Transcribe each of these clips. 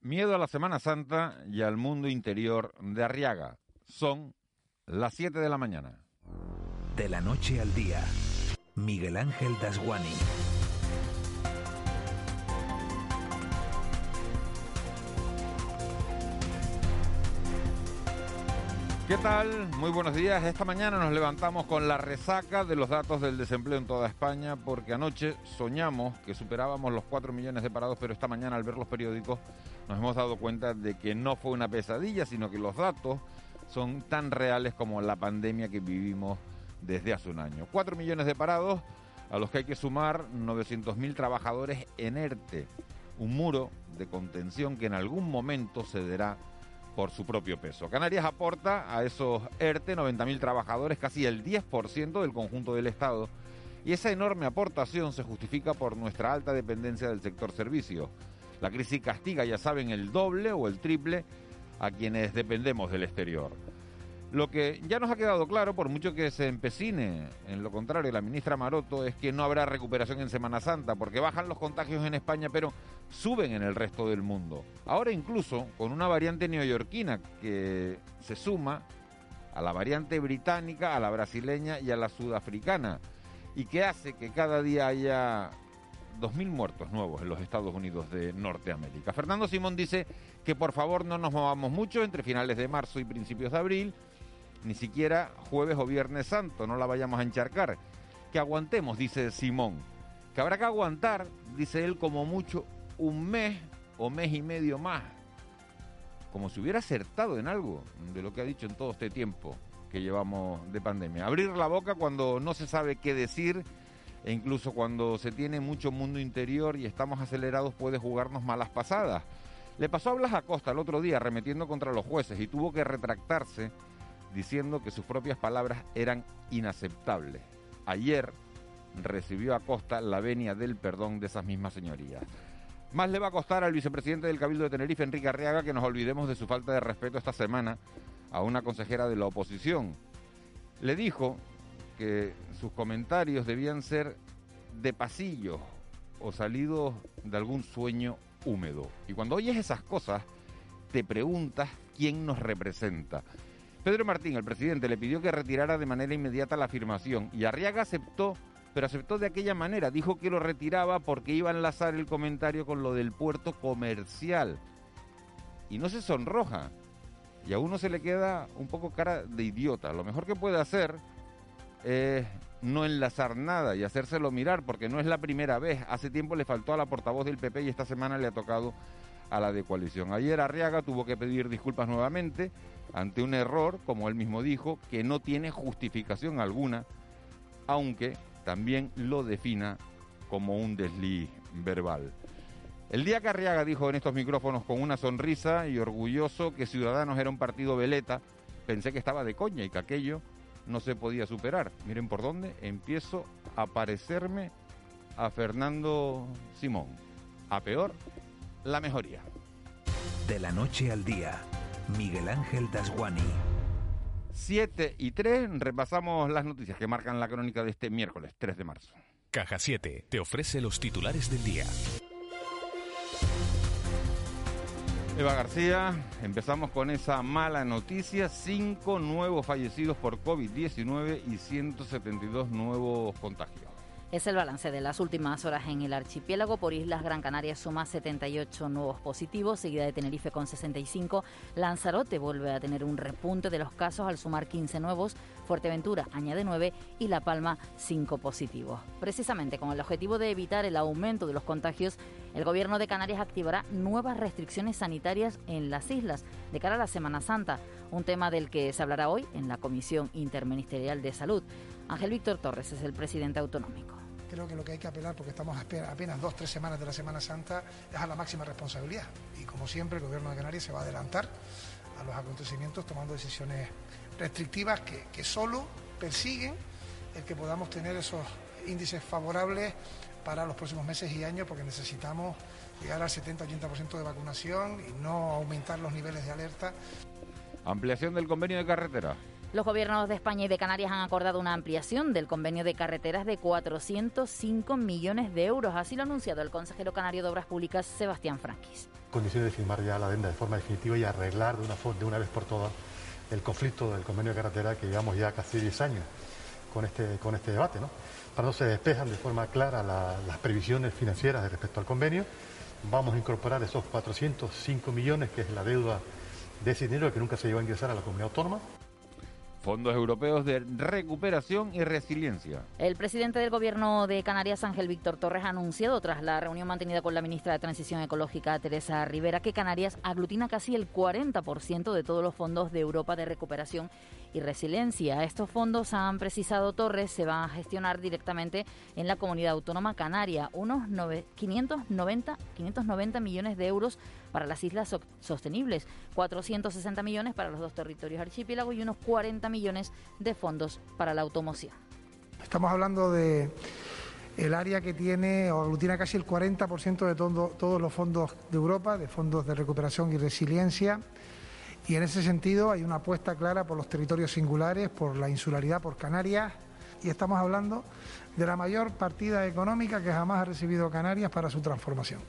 Miedo a la Semana Santa y al mundo interior de Arriaga. Son las 7 de la mañana. De la noche al día, Miguel Ángel Dasguani. ¿Qué tal? Muy buenos días. Esta mañana nos levantamos con la resaca de los datos del desempleo en toda España porque anoche soñamos que superábamos los 4 millones de parados, pero esta mañana al ver los periódicos nos hemos dado cuenta de que no fue una pesadilla, sino que los datos son tan reales como la pandemia que vivimos desde hace un año. 4 millones de parados a los que hay que sumar 900.000 trabajadores en ERTE, un muro de contención que en algún momento cederá por su propio peso. Canarias aporta a esos ERTE 90.000 trabajadores, casi el 10% del conjunto del Estado, y esa enorme aportación se justifica por nuestra alta dependencia del sector servicios. La crisis castiga, ya saben, el doble o el triple a quienes dependemos del exterior. Lo que ya nos ha quedado claro, por mucho que se empecine en lo contrario la ministra Maroto, es que no habrá recuperación en Semana Santa, porque bajan los contagios en España, pero suben en el resto del mundo. Ahora incluso con una variante neoyorquina que se suma a la variante británica, a la brasileña y a la sudafricana, y que hace que cada día haya 2.000 muertos nuevos en los Estados Unidos de Norteamérica. Fernando Simón dice que por favor no nos movamos mucho entre finales de marzo y principios de abril, ni siquiera jueves o viernes santo, no la vayamos a encharcar. Que aguantemos, dice Simón. Que habrá que aguantar, dice él, como mucho un mes o mes y medio más. Como si hubiera acertado en algo de lo que ha dicho en todo este tiempo que llevamos de pandemia. Abrir la boca cuando no se sabe qué decir e incluso cuando se tiene mucho mundo interior y estamos acelerados puede jugarnos malas pasadas. Le pasó a Blas Acosta el otro día arremetiendo contra los jueces y tuvo que retractarse diciendo que sus propias palabras eran inaceptables. Ayer recibió a Costa la venia del perdón de esas mismas señorías. Más le va a costar al vicepresidente del Cabildo de Tenerife, Enrique Arriaga, que nos olvidemos de su falta de respeto esta semana a una consejera de la oposición. Le dijo que sus comentarios debían ser de pasillo o salidos de algún sueño húmedo. Y cuando oyes esas cosas, te preguntas quién nos representa. Pedro Martín, el presidente, le pidió que retirara de manera inmediata la afirmación y Arriaga aceptó, pero aceptó de aquella manera. Dijo que lo retiraba porque iba a enlazar el comentario con lo del puerto comercial. Y no se sonroja. Y a uno se le queda un poco cara de idiota. Lo mejor que puede hacer es no enlazar nada y hacérselo mirar, porque no es la primera vez. Hace tiempo le faltó a la portavoz del PP y esta semana le ha tocado a la de coalición. Ayer Arriaga tuvo que pedir disculpas nuevamente ante un error, como él mismo dijo, que no tiene justificación alguna, aunque también lo defina como un desliz verbal. El día que Arriaga dijo en estos micrófonos con una sonrisa y orgulloso que Ciudadanos era un partido veleta, pensé que estaba de coña y que aquello no se podía superar. Miren por dónde empiezo a parecerme a Fernando Simón. A peor, la mejoría. De la noche al día, Miguel Ángel Dasguani. 7 y 3, repasamos las noticias que marcan la crónica de este miércoles 3 de marzo. Caja 7 te ofrece los titulares del día. Eva García, empezamos con esa mala noticia, cinco nuevos fallecidos por COVID-19 y 172 nuevos contagios. Es el balance de las últimas horas en el archipiélago. Por Islas Gran Canaria suma 78 nuevos positivos, seguida de Tenerife con 65. Lanzarote vuelve a tener un repunte de los casos al sumar 15 nuevos. Fuerteventura añade 9 y La Palma 5 positivos. Precisamente con el objetivo de evitar el aumento de los contagios, el Gobierno de Canarias activará nuevas restricciones sanitarias en las islas de cara a la Semana Santa, un tema del que se hablará hoy en la Comisión Interministerial de Salud. Ángel Víctor Torres es el presidente autonómico. Creo que lo que hay que apelar, porque estamos apenas dos, tres semanas de la Semana Santa, es a la máxima responsabilidad. Y como siempre, el Gobierno de Canarias se va a adelantar a los acontecimientos tomando decisiones restrictivas que, que solo persiguen el que podamos tener esos índices favorables para los próximos meses y años, porque necesitamos llegar al 70-80% de vacunación y no aumentar los niveles de alerta. Ampliación del convenio de carretera. Los gobiernos de España y de Canarias han acordado una ampliación del convenio de carreteras de 405 millones de euros. Así lo ha anunciado el consejero canario de Obras Públicas, Sebastián Franquis. Condiciones de firmar ya la adenda de forma definitiva y arreglar de una, de vez por todas el conflicto del convenio de carretera que llevamos ya casi 10 años con este, con este debate. ¿no? Para no se despejan de forma clara las previsiones financieras respecto al convenio. Vamos a incorporar esos 405 millones, que es la deuda de ese dinero que nunca se llevó a ingresar a la comunidad autónoma. Fondos Europeos de Recuperación y Resiliencia. El presidente del Gobierno de Canarias, Ángel Víctor Torres, ha anunciado tras la reunión mantenida con la ministra de Transición Ecológica, Teresa Rivera, que Canarias aglutina casi el 40% de todos los fondos de Europa de recuperación y resiliencia. Estos fondos, han precisado Torres, se van a gestionar directamente en la comunidad autónoma canaria, unos 590, 590 millones de euros para las islas sostenibles, 460 millones para los dos territorios archipiélagos y unos 40 millones de fondos para la automoción. Estamos hablando de el área que tiene o aglutina casi el 40% de todos los fondos de Europa, de fondos de recuperación y resiliencia. Y en ese sentido hay una apuesta clara por los territorios singulares, por la insularidad, por Canarias. Y estamos hablando de la mayor partida económica que jamás ha recibido Canarias para su transformación.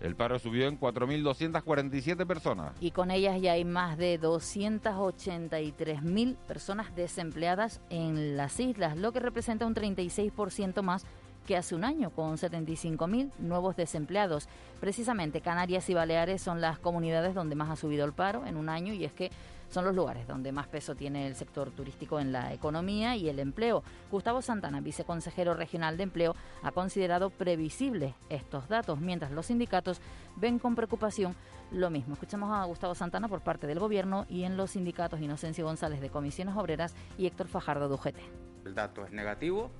El paro subió en 4.247 personas. Y con ellas ya hay más de 283.000 personas desempleadas en las islas, lo que representa un 36% más que hace un año, con 75.000 nuevos desempleados. Precisamente Canarias y Baleares son las comunidades donde más ha subido el paro en un año y es que son los lugares donde más peso tiene el sector turístico en la economía y el empleo. Gustavo Santana, viceconsejero regional de empleo, ha considerado previsibles estos datos, mientras los sindicatos ven con preocupación lo mismo. Escuchamos a Gustavo Santana por parte del Gobierno y en los sindicatos Inocencio González de Comisiones Obreras y Héctor Fajardo de UGT. El dato es negativo,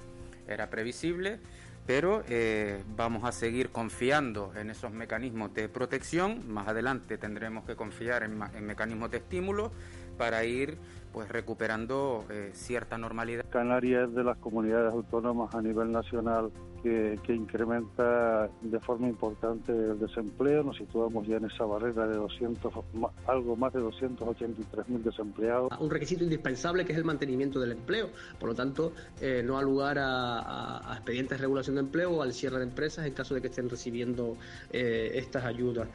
era previsible, pero eh, vamos a seguir confiando en esos mecanismos de protección. Más adelante tendremos que confiar en, mecanismos de estímulo para ir pues recuperando eh, cierta normalidad. Canarias es de las comunidades autónomas a nivel nacional que, incrementa de forma importante el desempleo. Nos situamos ya en esa barrera de 200, algo más de 283 mil desempleados. Un requisito indispensable que es el mantenimiento del empleo. Por lo tanto, eh, no ha lugar a, expedientes de regulación de empleo o al cierre de empresas en caso de que estén recibiendo eh, estas ayudas.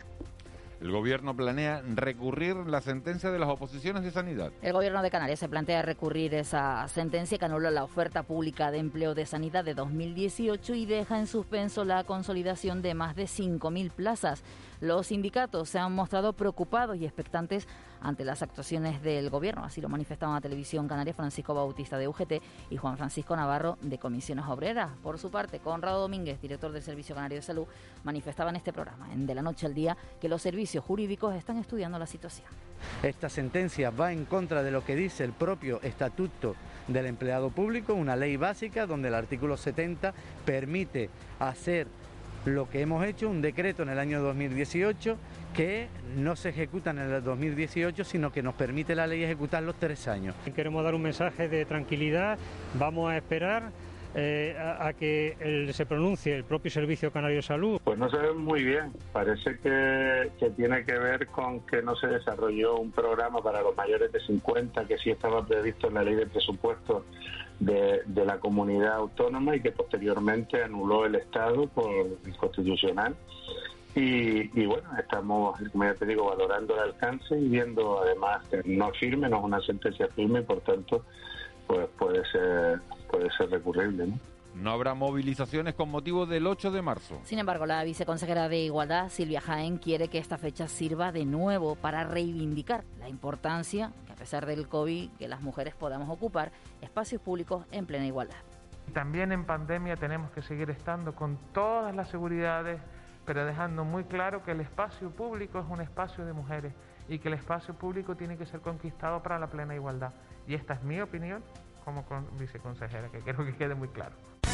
El gobierno planea recurrir la sentencia de las oposiciones de sanidad. El gobierno de Canarias se plantea recurrir esa sentencia que anula la oferta pública de empleo de sanidad de 2018 y deja en suspenso la consolidación de más de 5.000 plazas. Los sindicatos se han mostrado preocupados y expectantes ante las actuaciones del gobierno. Así lo manifestaban a Televisión Canaria Francisco Bautista de UGT y Juan Francisco Navarro de Comisiones Obreras. Por su parte, Conrado Domínguez, director del Servicio Canario de Salud, manifestaba en este programa, en De la Noche al Día, que los servicios jurídicos están estudiando la situación. Esta sentencia va en contra de lo que dice el propio Estatuto del Empleado Público, una ley básica donde el artículo 70 permite hacer lo que hemos hecho, un decreto en el año 2018 que no se ejecuta en el 2018, sino que nos permite la ley ejecutar los tres años. Queremos dar un mensaje de tranquilidad, vamos a esperar eh, a, que se pronuncie el propio Servicio Canario de Salud? Pues no se ve muy bien. Parece que, tiene que ver con que no se desarrolló un programa para los mayores de 50 que sí estaba previsto en la ley de presupuesto de, la comunidad autónoma y que posteriormente anuló el Estado por inconstitucional. Y, y, bueno, estamos, como ya te digo, valorando el alcance y viendo además que no es firme, no es una sentencia firme y por tanto pues puede ser puede ser recurrible. ¿no? No habrá movilizaciones con motivo del 8 de marzo. Sin embargo, la viceconsejera de Igualdad, Silvia Jaén, quiere que esta fecha sirva de nuevo para reivindicar la importancia, que a pesar del COVID, que las mujeres podamos ocupar espacios públicos en plena igualdad. También en pandemia tenemos que seguir estando con todas las seguridades, pero dejando muy claro que el espacio público es un espacio de mujeres y que el espacio público tiene que ser conquistado para la plena igualdad. Y esta es mi opinión como viceconsejera, que quiero que quede muy claro.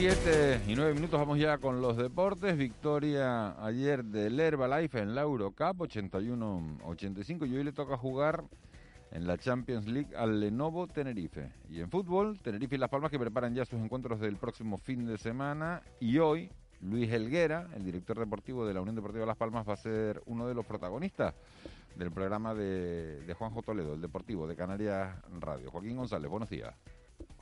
7 y 9 minutos vamos ya con los deportes. Victoria ayer del Herbalife en la Eurocup 81-85 y hoy le toca jugar en la Champions League al Lenovo Tenerife. Y en fútbol, Tenerife y Las Palmas que preparan ya sus encuentros del próximo fin de semana y hoy Luis Helguera, el director deportivo de la Unión Deportiva Las Palmas, va a ser uno de los protagonistas del programa de, de Juanjo Toledo, el deportivo de Canarias Radio. Joaquín González, buenos días.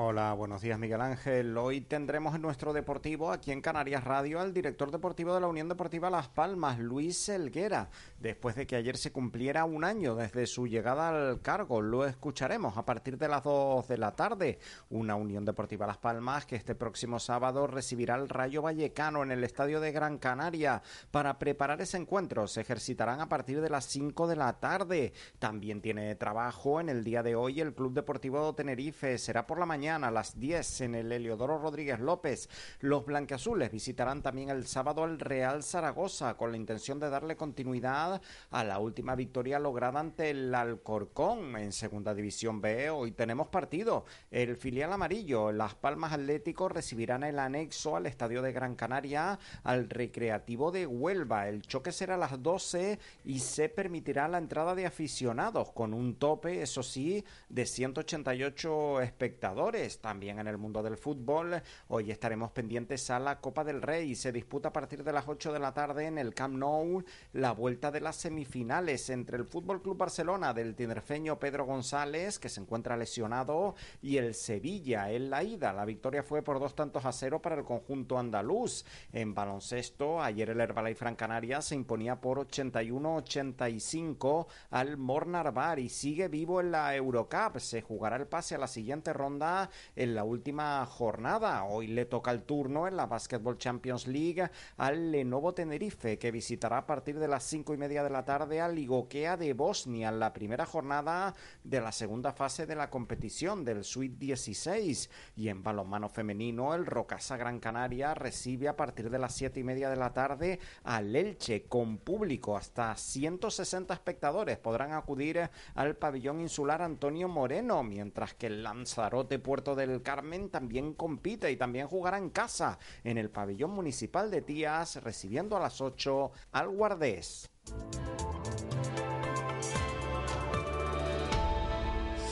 Hola, buenos días Miguel Ángel. Hoy tendremos en nuestro deportivo aquí en Canarias Radio al director deportivo de la Unión Deportiva Las Palmas, Luis Elguera, después de que ayer se cumpliera un año desde su llegada al cargo. Lo escucharemos a partir de las 2 de la tarde. Una Unión Deportiva Las Palmas que este próximo sábado recibirá el Rayo Vallecano en el Estadio de Gran Canaria. Para preparar ese encuentro se ejercitarán a partir de las 5 de la tarde. También tiene trabajo en el día de hoy el Club Deportivo Tenerife. Será por la mañana a las 10 en el Heliodoro Rodríguez López. Los blanqueazules visitarán también el sábado al Real Zaragoza con la intención de darle continuidad a la última victoria lograda ante el Alcorcón en Segunda División B. Hoy tenemos partido. El filial amarillo, Las Palmas Atlético, recibirán el anexo al Estadio de Gran Canaria al Recreativo de Huelva. El choque será a las 12 y se permitirá la entrada de aficionados con un tope, eso sí, de 188 espectadores. También en el mundo del fútbol, hoy estaremos pendientes a la Copa del Rey. Se disputa a partir de las 8 de la tarde en el Camp Nou la vuelta de las semifinales entre el Fútbol Club Barcelona del tinerfeño Pedro González, que se encuentra lesionado, y el Sevilla en la ida. La victoria fue por dos tantos a cero para el conjunto andaluz. En baloncesto, ayer el Herbalife Gran Canaria se imponía por 81-85 al Mornar Bar y sigue vivo en la Eurocup. Se jugará el pase a la siguiente ronda en la última jornada. Hoy le toca el turno en la Basketball Champions League al Lenovo Tenerife, que visitará a partir de las cinco y media de la tarde al Ligokea de Bosnia en la primera jornada de la segunda fase de la competición del Sweet 16. Y en balonmano femenino, el Rocasa Gran Canaria recibe a partir de las siete y media de la tarde al Elche con público. Hasta 160 espectadores podrán acudir al pabellón insular Antonio Moreno, mientras que el Lanzarote Puerto del Carmen también compite y también jugará en casa en el pabellón municipal de Tías, recibiendo a las 8 al Guardés.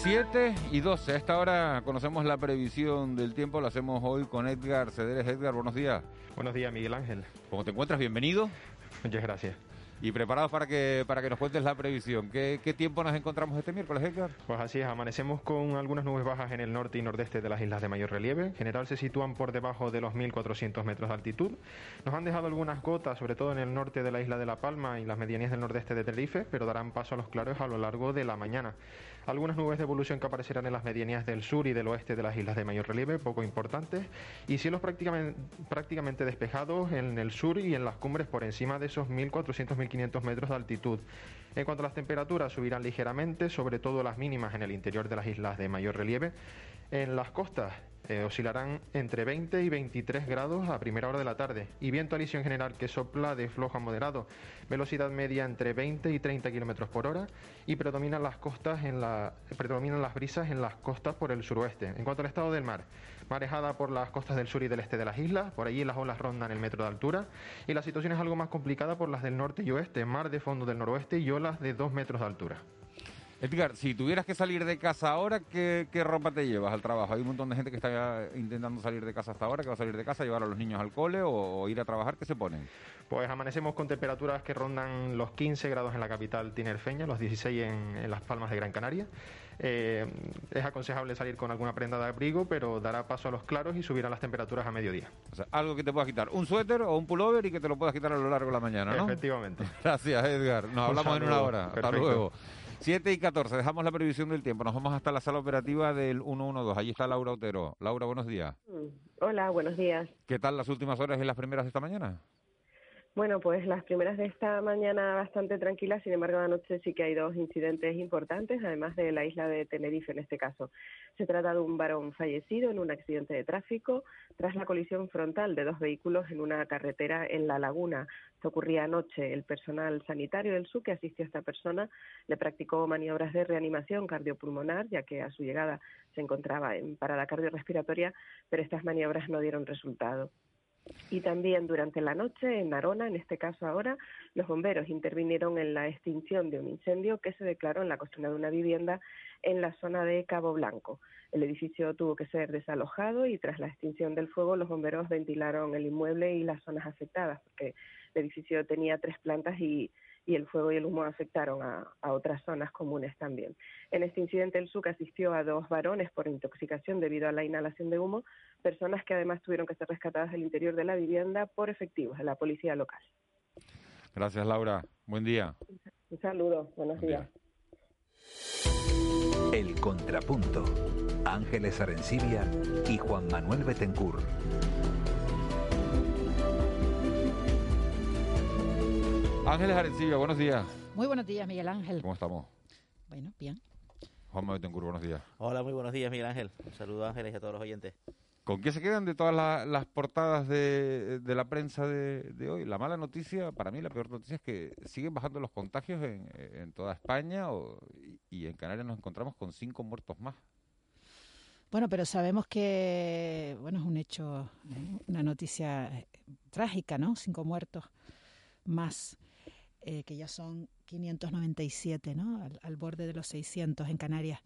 7 y 12. A esta hora conocemos la previsión del tiempo. Lo hacemos hoy con Edgar Cederes. Edgar, buenos días. Buenos días, Miguel Ángel. ¿Cómo te encuentras? Bienvenido. Muchas gracias. Y preparados para que, para que nos cuentes la previsión. ¿Qué, ¿Qué tiempo nos encontramos este miércoles, Edgar? Pues así es, amanecemos con algunas nubes bajas en el norte y nordeste de las islas de mayor relieve. En general se sitúan por debajo de los 1.400 metros de altitud. Nos han dejado algunas gotas, sobre todo en el norte de la isla de La Palma y las medianías del nordeste de Tenerife, pero darán paso a los claros a lo largo de la mañana. Algunas nubes de evolución que aparecerán en las medianías del sur y del oeste de las islas de mayor relieve, poco importantes, y cielos prácticamente, prácticamente despejados en el sur y en las cumbres por encima de esos 1.400-1.500 metros de altitud. En cuanto a las temperaturas, subirán ligeramente, sobre todo las mínimas en el interior de las islas de mayor relieve. En las costas eh, oscilarán entre 20 y 23 grados a primera hora de la tarde y viento alisio en general que sopla de flojo a moderado, velocidad media entre 20 y 30 kilómetros por hora y predominan las costas en predominan las brisas en las costas por el suroeste. En cuanto al estado del mar, marejada por las costas del sur y del este de las islas, por allí las olas rondan el metro de altura y la situación es algo más complicada por las del norte y oeste, mar de fondo del noroeste y olas de 2 metros de altura. Edgar, si tuvieras que salir de casa ahora, ¿qué, ¿qué, ropa te llevas al trabajo? Hay un montón de gente que está intentando salir de casa hasta ahora, que va a salir de casa, llevar a los niños al cole o, o ir a trabajar, ¿qué se ponen? Pues amanecemos con temperaturas que rondan los 15 grados en la capital tinerfeña, los 16 en, en Las Palmas de Gran Canaria. Eh, es aconsejable salir con alguna prenda de abrigo, pero dará paso a los claros y subirán las temperaturas a mediodía. O sea, algo que te pueda quitar, un suéter o un pullover y que te lo puedas quitar a lo largo de la mañana, ¿no? Efectivamente. Gracias, Edgar. Nos Un hablamos en una hora. Hasta luego. 7 y 14, dejamos la previsión del tiempo. Nos vamos hasta la sala operativa del 112. Allí está Laura Otero. Laura, buenos días. Hola, buenos días. ¿Qué tal las últimas horas y las primeras de esta mañana? Bueno, pues las primeras de esta mañana bastante tranquilas, sin embargo, anoche sí que hay dos incidentes importantes, además de la isla de Tenerife en este caso. Se trata de un varón fallecido en un accidente de tráfico tras la colisión frontal de dos vehículos en una carretera en La Laguna. Esto ocurría anoche. El personal sanitario del SU que asistió a esta persona le practicó maniobras de reanimación cardiopulmonar, ya que a su llegada se encontraba en parada cardiorrespiratoria, pero estas maniobras no dieron resultado. Y también durante la noche en Narona, en este caso ahora, los bomberos intervinieron en la extinción de un incendio que se declaró en la cocina de una vivienda en la zona de Cabo Blanco. El edificio tuvo que ser desalojado y tras la extinción del fuego los bomberos ventilaron el inmueble y las zonas afectadas, porque el edificio tenía tres plantas y y el fuego y el humo afectaron a, otras zonas comunes también. En este incidente el SUC asistió a dos varones por intoxicación debido a la inhalación de humo, personas que además tuvieron que ser rescatadas del interior de la vivienda por efectivos de la policía local. Gracias Laura, buen día. Un saludo, buenos días. El contrapunto. Ángeles Arencibia y Juan Manuel Betencur. Ángeles Arencibia, buenos días. Muy buenos días, Miguel Ángel. ¿Cómo estamos? Bueno, bien. Juan Betancourt, buenos días. Hola, muy buenos días, Miguel Ángel. Un saludo, Ángeles, y a todos los oyentes. ¿Con qué se quedan de todas las portadas de, la prensa de, hoy? La mala noticia, para mí la peor noticia es que siguen bajando los contagios en, toda España y, en Canarias nos encontramos con cinco muertos más. Bueno, pero sabemos que, bueno, es un hecho, una noticia eh, trágica, ¿no? Cinco muertos más. Eh, que ya son 597, ¿no? Al, borde de los 600 en Canarias.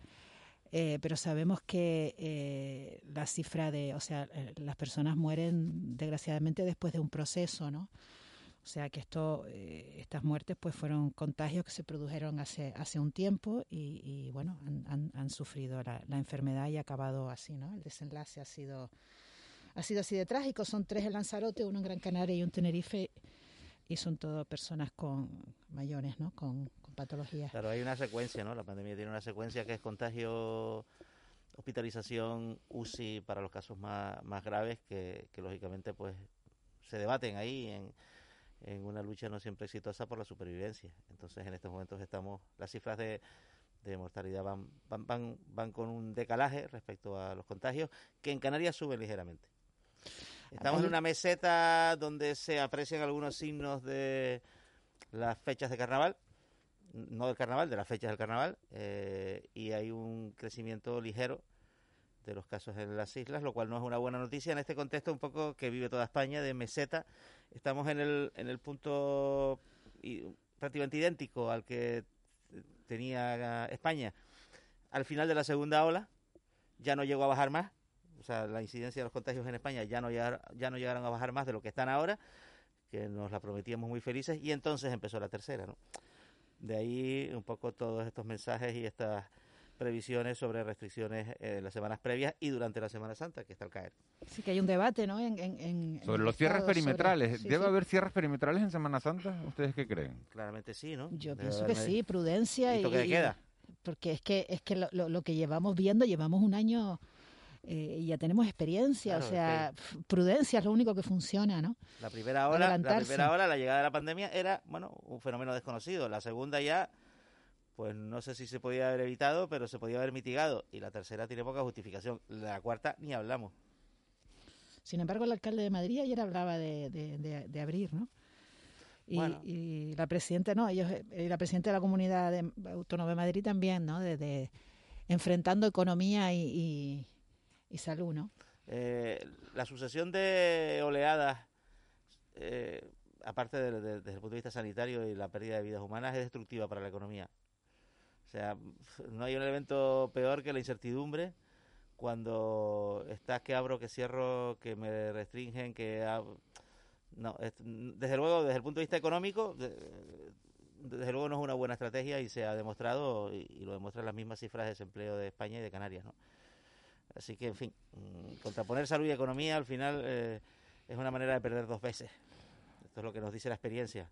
Eh, pero sabemos que eh, la cifra de, o sea, las personas mueren desgraciadamente después de un proceso, ¿no? O sea que esto, estas muertes pues fueron contagios que se produjeron hace, hace un tiempo y, bueno, han, han, sufrido la, la, enfermedad y ha acabado así, ¿no? El desenlace ha sido, ha sido así de trágico. Son tres en Lanzarote, uno en Gran Canaria y un Tenerife y son todo personas con mayores, ¿no? Con, patologías. Claro, hay una secuencia, ¿no? La pandemia tiene una secuencia que es contagio, hospitalización, UCI para los casos más, más graves que, lógicamente pues se debaten ahí en, en una lucha no siempre exitosa por la supervivencia. Entonces en estos momentos estamos, las cifras de, de mortalidad van, van, van, van con un decalaje respecto a los contagios que en Canarias suben ligeramente. Estamos en una meseta donde se aprecian algunos signos de las fechas de carnaval, no del carnaval, de las fechas del carnaval, eh, y hay un crecimiento ligero de los casos en las islas, lo cual no es una buena noticia en este contexto un poco que vive toda España de meseta. Estamos en el, en el punto prácticamente idéntico al que tenía España al final de la segunda ola, ya no llegó a bajar más, o sea, la incidencia de los contagios en España ya no, ya no llegaron a bajar más de lo que están ahora, que nos la prometíamos muy felices, y entonces empezó la tercera, ¿no? De ahí un poco todos estos mensajes y estas previsiones sobre restricciones en eh, las semanas previas y durante la Semana Santa, que está al caer. Sí, que hay un debate, ¿no? En, sobre los cierres perimetrales. ¿Debe haber cierres perimetrales en Semana Santa? ¿Ustedes qué creen? Claramente sí, ¿no? Yo pienso que sí, prudencia y... ¿Y queda? Porque es que, es que lo, lo que llevamos viendo, llevamos un año eh, ya tenemos experiencia, o sea, prudencia es lo único que funciona, ¿no? La primera hora, la primera hora, la llegada de la pandemia era, bueno, un fenómeno desconocido. La segunda ya, pues no sé si se podía haber evitado, pero se podía haber mitigado. Y la tercera tiene poca justificación. La cuarta ni hablamos. Sin embargo, el alcalde de Madrid ayer hablaba de, de, abrir, ¿no? Y, la presidenta, no, ellos, eh, la presidenta de la comunidad autónoma de Madrid también, ¿no? De, enfrentando economía y, y salud. Eh, la sucesión de oleadas, eh, aparte desde el punto de vista sanitario y la pérdida de vidas humanas, es destructiva para la economía. O sea, no hay un evento peor que la incertidumbre cuando estás que abro, que cierro, que me restringen, que... No, desde luego, desde el punto de vista económico, desde luego no es una buena estrategia y se ha demostrado, y, y lo demuestran las mismas cifras de desempleo de España y de Canarias, ¿no? Así que, en fin, mm, contraponer salud y economía al final eh, es una manera de perder dos veces. Esto es lo que nos dice la experiencia.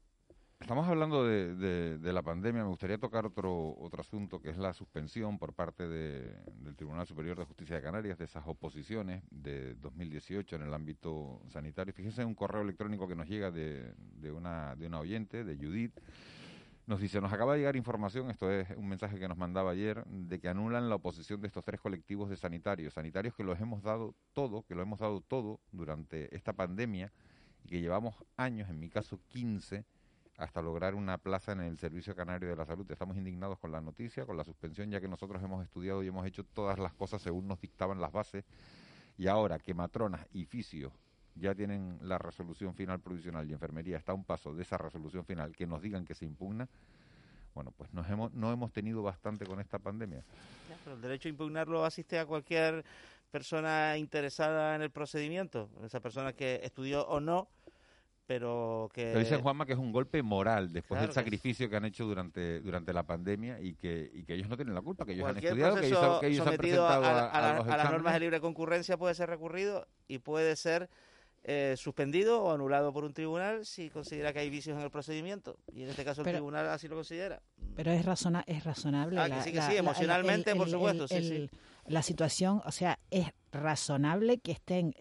Estamos hablando de, la pandemia. Me gustaría tocar otro otro asunto que es la suspensión por parte de, del Tribunal Superior de Justicia de Canarias de esas oposiciones de 2018 en el ámbito sanitario. Fíjense en un correo electrónico que nos llega de, de, una, de una oyente, de Judith. Nos dice, nos acaba de llegar información, esto es un mensaje que nos mandaba ayer, de que anulan la oposición de estos tres colectivos de sanitarios, sanitarios que los hemos dado todo, que lo hemos dado todo durante esta pandemia y que llevamos años, en mi caso 15, hasta lograr una plaza en el Servicio Canario de la Salud. Estamos indignados con la noticia, con la suspensión, ya que nosotros hemos estudiado y hemos hecho todas las cosas según nos dictaban las bases. Y ahora que matronas y fisios ya tienen la resolución final provisional y enfermería está a un paso de esa resolución final, que nos digan que se impugna, bueno, pues nos hemos, no hemos tenido bastante con esta pandemia. Ya, pero el derecho a impugnarlo asiste a cualquier persona interesada en el procedimiento, esa persona que estudió o no pero que... Pero dice Juanma que es un golpe moral después claro del sacrificio que, que, han hecho durante durante la pandemia y que, y que ellos no tienen la culpa, que ellos han estudiado, que ellos, que ellos han presentado a, a, a, a, a las normas de libre concurrencia puede ser recurrido y puede ser eh, suspendido o anulado por un tribunal si considera que hay vicios en el procedimiento y en este caso el pero, tribunal así lo considera. Pero es, razona, es razonable. Ah, la, que sí, que la, sí, emocionalmente, la, el, por el, supuesto. El, sí, sí. La situación, o sea, es razonable que estén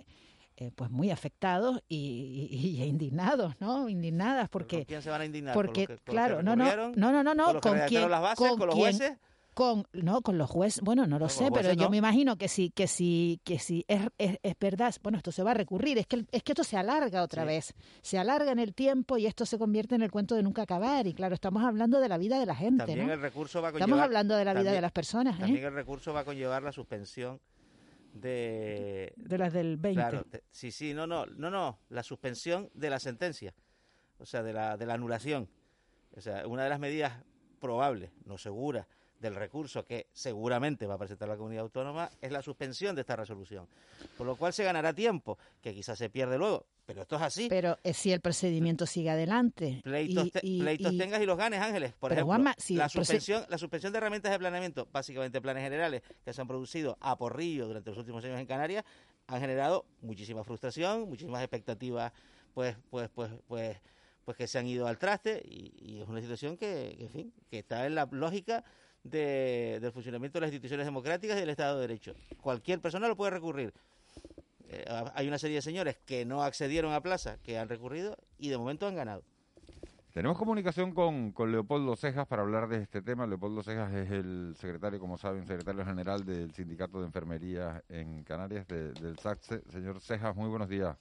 eh, pues muy afectados y, y, y, indignados, ¿no? Indignadas porque... ¿Con quién se van a indignar? Porque, ¿Con los que, claro, no, no, no, no, no, no, ¿Con, con quién, las bases, con, con los jueces? Con, no, con los jueces, bueno, no lo sé, pero yo no. me imagino que si, que si, que si es, es, es verdad, bueno, esto se va a recurrir, es que, es que esto se alarga otra Sí. vez, se alarga en el tiempo y esto se convierte en el cuento de nunca acabar. Y claro, estamos hablando de la vida de la gente, También ¿no? el recurso va a conllevar... Estamos hablando de la vida también- de las personas, También ¿eh? el recurso va a conllevar la suspensión de... De las del 20. Claro, sí, sí, no, no, no, no, la suspensión de la sentencia, o sea, de la, de la anulación. O sea, una de las medidas probables, no seguras, del recurso que seguramente va a presentar la comunidad autónoma es la suspensión de esta resolución. Por lo cual se ganará tiempo, que quizás se pierde luego, pero esto es así. Pero eh, si el procedimiento sigue adelante. Pleitos, y- te- y- pleitos y- tengas y los ganes, Ángeles. Por Pero, ejemplo, Juanma, si la, suspensión, la suspensión de herramientas de planeamiento, básicamente planes generales que se han producido a porrillo durante los últimos años en Canarias, han generado muchísima frustración, muchísimas expectativas, pues, pues, pues, pues, pues que se han ido al traste y, y es una situación que, que, en fin, que está en la lógica de- del funcionamiento de las instituciones democráticas y del Estado de Derecho. Cualquier persona lo puede recurrir. Eh, hay una serie de señores que no accedieron a plaza, que han recurrido y de momento han ganado. Tenemos comunicación con, Leopoldo Cejas para hablar de este tema. Leopoldo Cejas es el secretario, como saben, secretario general del Sindicato de Enfermería en Canarias, de- del SACSE. Señor Cejas, muy buenos días.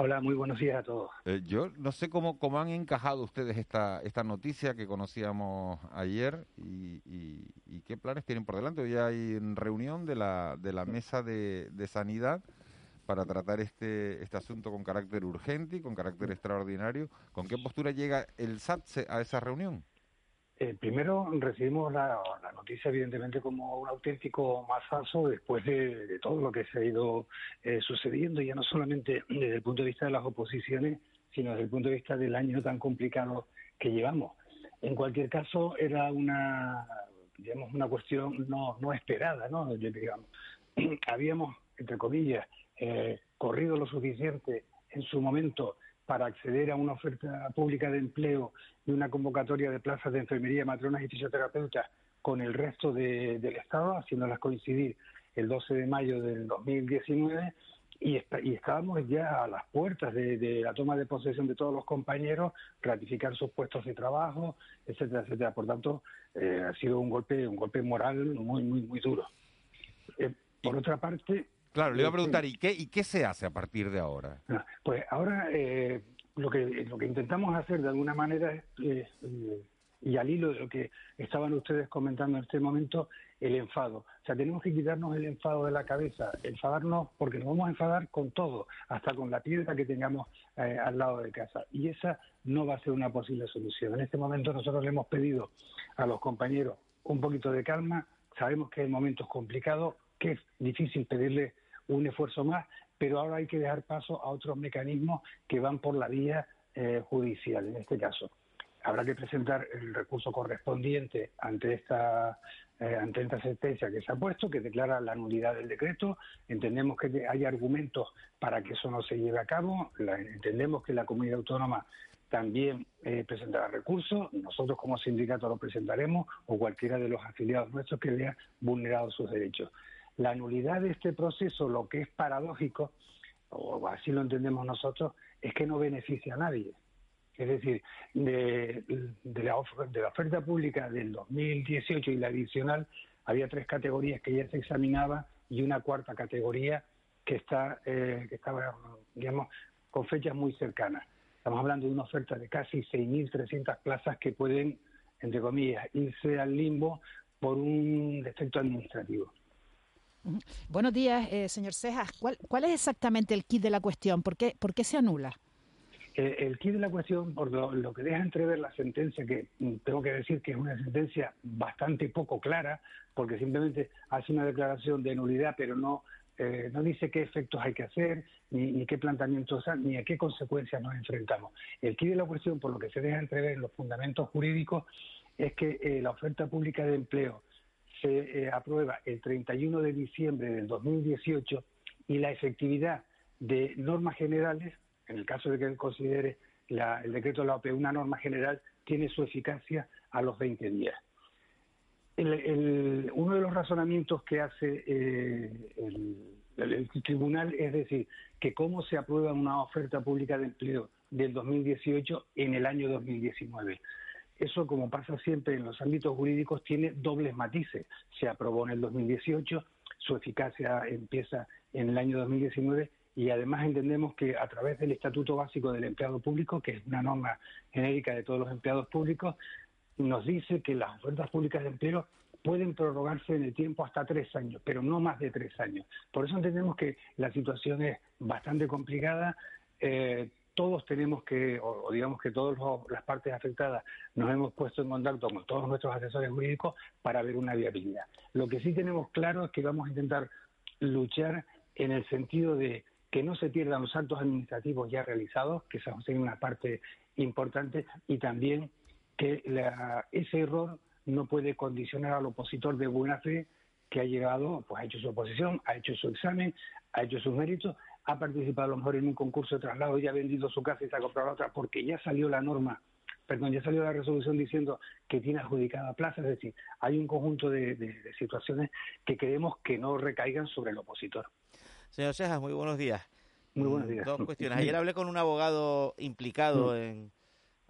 Hola, muy buenos días a todos. Eh, yo no sé cómo, cómo han encajado ustedes esta, esta noticia que conocíamos ayer y, qué planes tienen por delante. Hoy hay reunión de la, de la mesa de, de sanidad para tratar este, este asunto con carácter urgente y con carácter extraordinario. ¿Con qué postura llega el SATSE a esa reunión? Eh, primero recibimos la, noticia, evidentemente, como un auténtico mazazo después de, todo lo que se ha ido eh, sucediendo, ya no solamente desde el punto de vista de las oposiciones, sino desde el punto de vista del año tan complicado que llevamos. En cualquier caso, era una, digamos, una cuestión no, no esperada, ¿no? Digamos, habíamos, entre comillas, eh, corrido lo suficiente en su momento para acceder a una oferta pública de empleo y una convocatoria de plazas de enfermería, matronas y fisioterapeutas con el resto de- del Estado, haciéndolas coincidir el 12 de mayo del 2019 y, está- y estábamos ya a las puertas de, de la toma de posesión de todos los compañeros, ratificar sus puestos de trabajo, etcétera, etcétera. Por tanto, eh, ha sido un golpe, un golpe moral muy, muy, muy duro. Eh, por otra parte, Claro, le iba a eh, preguntar, ¿y qué, ¿y qué se hace a partir de ahora? Ah, Pues ahora eh, lo que lo que intentamos hacer de alguna manera es, eh, eh, y al hilo de lo que estaban ustedes comentando en este momento, el enfado. O sea, tenemos que quitarnos el enfado de la cabeza, enfadarnos porque nos vamos a enfadar con todo, hasta con la piedra que tengamos eh, al lado de casa. Y esa no va a ser una posible solución. En este momento nosotros le hemos pedido a los compañeros un poquito de calma. Sabemos que hay momentos complicados, que es difícil pedirle un esfuerzo más, pero ahora hay que dejar paso a otros mecanismos que van por la vía eh, judicial, en este caso. Habrá que presentar el recurso correspondiente ante esta eh, ante esta sentencia que se ha puesto, que declara la nulidad del decreto. Entendemos que hay argumentos para que eso no se lleve a cabo. Entendemos que la comunidad autónoma también eh, presentará recursos, nosotros como sindicato lo presentaremos o cualquiera de los afiliados nuestros que vea vulnerado sus derechos. La nulidad de este proceso, lo que es paradójico, o así lo entendemos nosotros, es que no beneficia a nadie. Es decir, de, la, de la oferta pública del 2018 y la adicional, había tres categorías que ya se examinaba y una cuarta categoría que está eh, que estaba, digamos, con fechas muy cercanas. Estamos hablando de una oferta de casi 6.300 plazas que pueden, entre comillas, irse al limbo por un defecto administrativo. Buenos días, eh, señor Cejas. ¿Cuál, ¿Cuál, es exactamente el kit de la cuestión? ¿Por qué, se anula? Eh, el kit de la cuestión, por lo, que deja entrever la sentencia, que mm, tengo que decir que es una sentencia bastante poco clara, porque simplemente hace una declaración de nulidad, pero no eh, no dice qué efectos hay que hacer, ni, qué planteamientos, ni a qué consecuencias nos enfrentamos. El quid de la cuestión, por lo que se deja entrever en los fundamentos jurídicos, es que eh, la oferta pública de empleo se eh, aprueba el 31 de diciembre del 2018 y la efectividad de normas generales, en el caso de que él considere el decreto de la OPE una norma general, tiene su eficacia a los 20 días uno de los razonamientos que hace eh, el, tribunal es decir, que cómo se aprueba una oferta pública de empleo del 2018 en el año 2019. Eso, como pasa siempre en los ámbitos jurídicos, tiene dobles matices. Se aprobó en el 2018, su eficacia empieza en el año 2019 y además entendemos que a través del Estatuto Básico del Empleado Público, que es una norma genérica de todos los empleados públicos, nos dice que las ofertas públicas de empleo pueden prorrogarse en el tiempo hasta tres años, pero no más de tres años. Por eso entendemos que la situación es bastante complicada. Eh, todos tenemos que, o, digamos que todas las partes afectadas nos hemos puesto en contacto con todos nuestros asesores jurídicos para ver una viabilidad. Lo que sí tenemos claro es que vamos a intentar luchar en el sentido de que no se pierdan los actos administrativos ya realizados, que esa es una parte importante, y también que ese error no puede condicionar al opositor de buena fe que ha llegado, pues ha hecho su oposición, ha hecho su examen, ha hecho sus méritos, ha participado a lo mejor en un concurso de traslado y ha vendido su casa y se ha comprado otra porque ya salió la norma, perdón, ya salió la resolución diciendo que tiene adjudicada plaza, es decir, hay un conjunto de, situaciones que queremos que no recaigan sobre el opositor. Señor Cejas, muy buenos días. Muy buenos días. Dos cuestiones. Ayer hablé con un abogado implicado en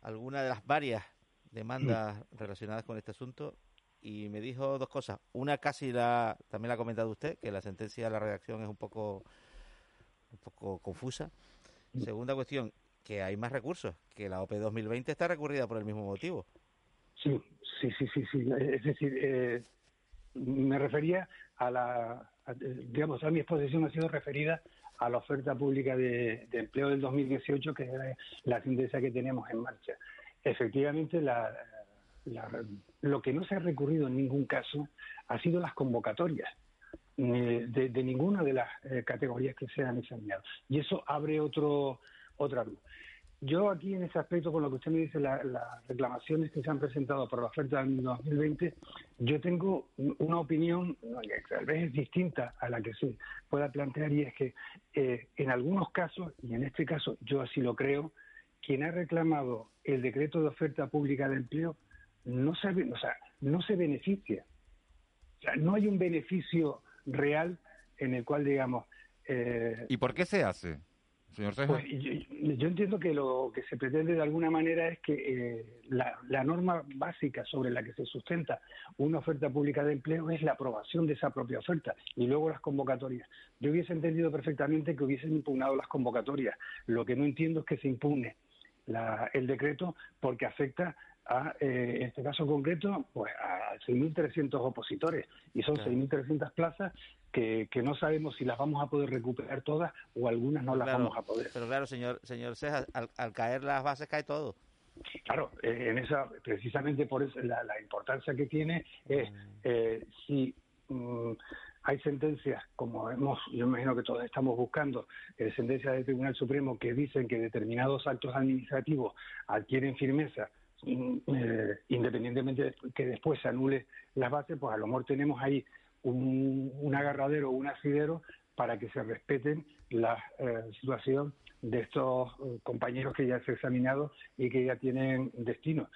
alguna de las varias demandas relacionadas con este asunto y me dijo dos cosas. Una casi la también la ha comentado usted, que la sentencia de la redacción es un poco un poco confusa. Segunda cuestión, que hay más recursos, que la OP 2020 está recurrida por el mismo motivo. Sí, sí, sí, sí, sí. Es decir, eh, me refería a la, digamos, a mi exposición ha sido referida a la oferta pública de, de empleo del 2018, que es la sentencia que tenemos en marcha. Efectivamente, lo que no se ha recurrido en ningún caso ha sido las convocatorias de, ninguna de las eh, categorías que se han examinado. Y eso abre otro, otra luz. Yo aquí en ese aspecto, con lo que usted me dice, las reclamaciones que se han presentado por la oferta del 2020, yo tengo una opinión que tal vez es distinta a la que se pueda plantear y es que eh, en algunos casos, y en este caso yo así lo creo, quien ha reclamado el decreto de oferta pública de empleo no se, o sea, no se beneficia. O sea, no hay un beneficio real en el cual, digamos... Eh, ¿Y por qué se hace, señor pues, yo, entiendo que lo que se pretende de alguna manera es que eh, la, la, norma básica sobre la que se sustenta una oferta pública de empleo es la aprobación de esa propia oferta y luego las convocatorias. Yo hubiese entendido perfectamente que hubiesen impugnado las convocatorias. Lo que no entiendo es que se impugne el decreto porque afecta a, eh, en este caso concreto, pues a 6.300 opositores y son 6.300 plazas que, que, no sabemos si las vamos a poder recuperar todas o algunas no las vamos a poder. Pero claro, señor señor Cejas, al, caer las bases cae todo. Claro, eh, en esa precisamente por eso la, importancia que tiene es mm. eh, si mm, hay sentencias, como hemos, yo imagino que todos estamos buscando, eh, sentencias del Tribunal Supremo que dicen que determinados actos administrativos adquieren firmeza eh, independientemente de que después se anule las bases, pues a lo mejor tenemos ahí un, agarradero o un asidero para que se respeten la eh, situación de estos eh, compañeros que ya se han examinado y que ya tienen destino.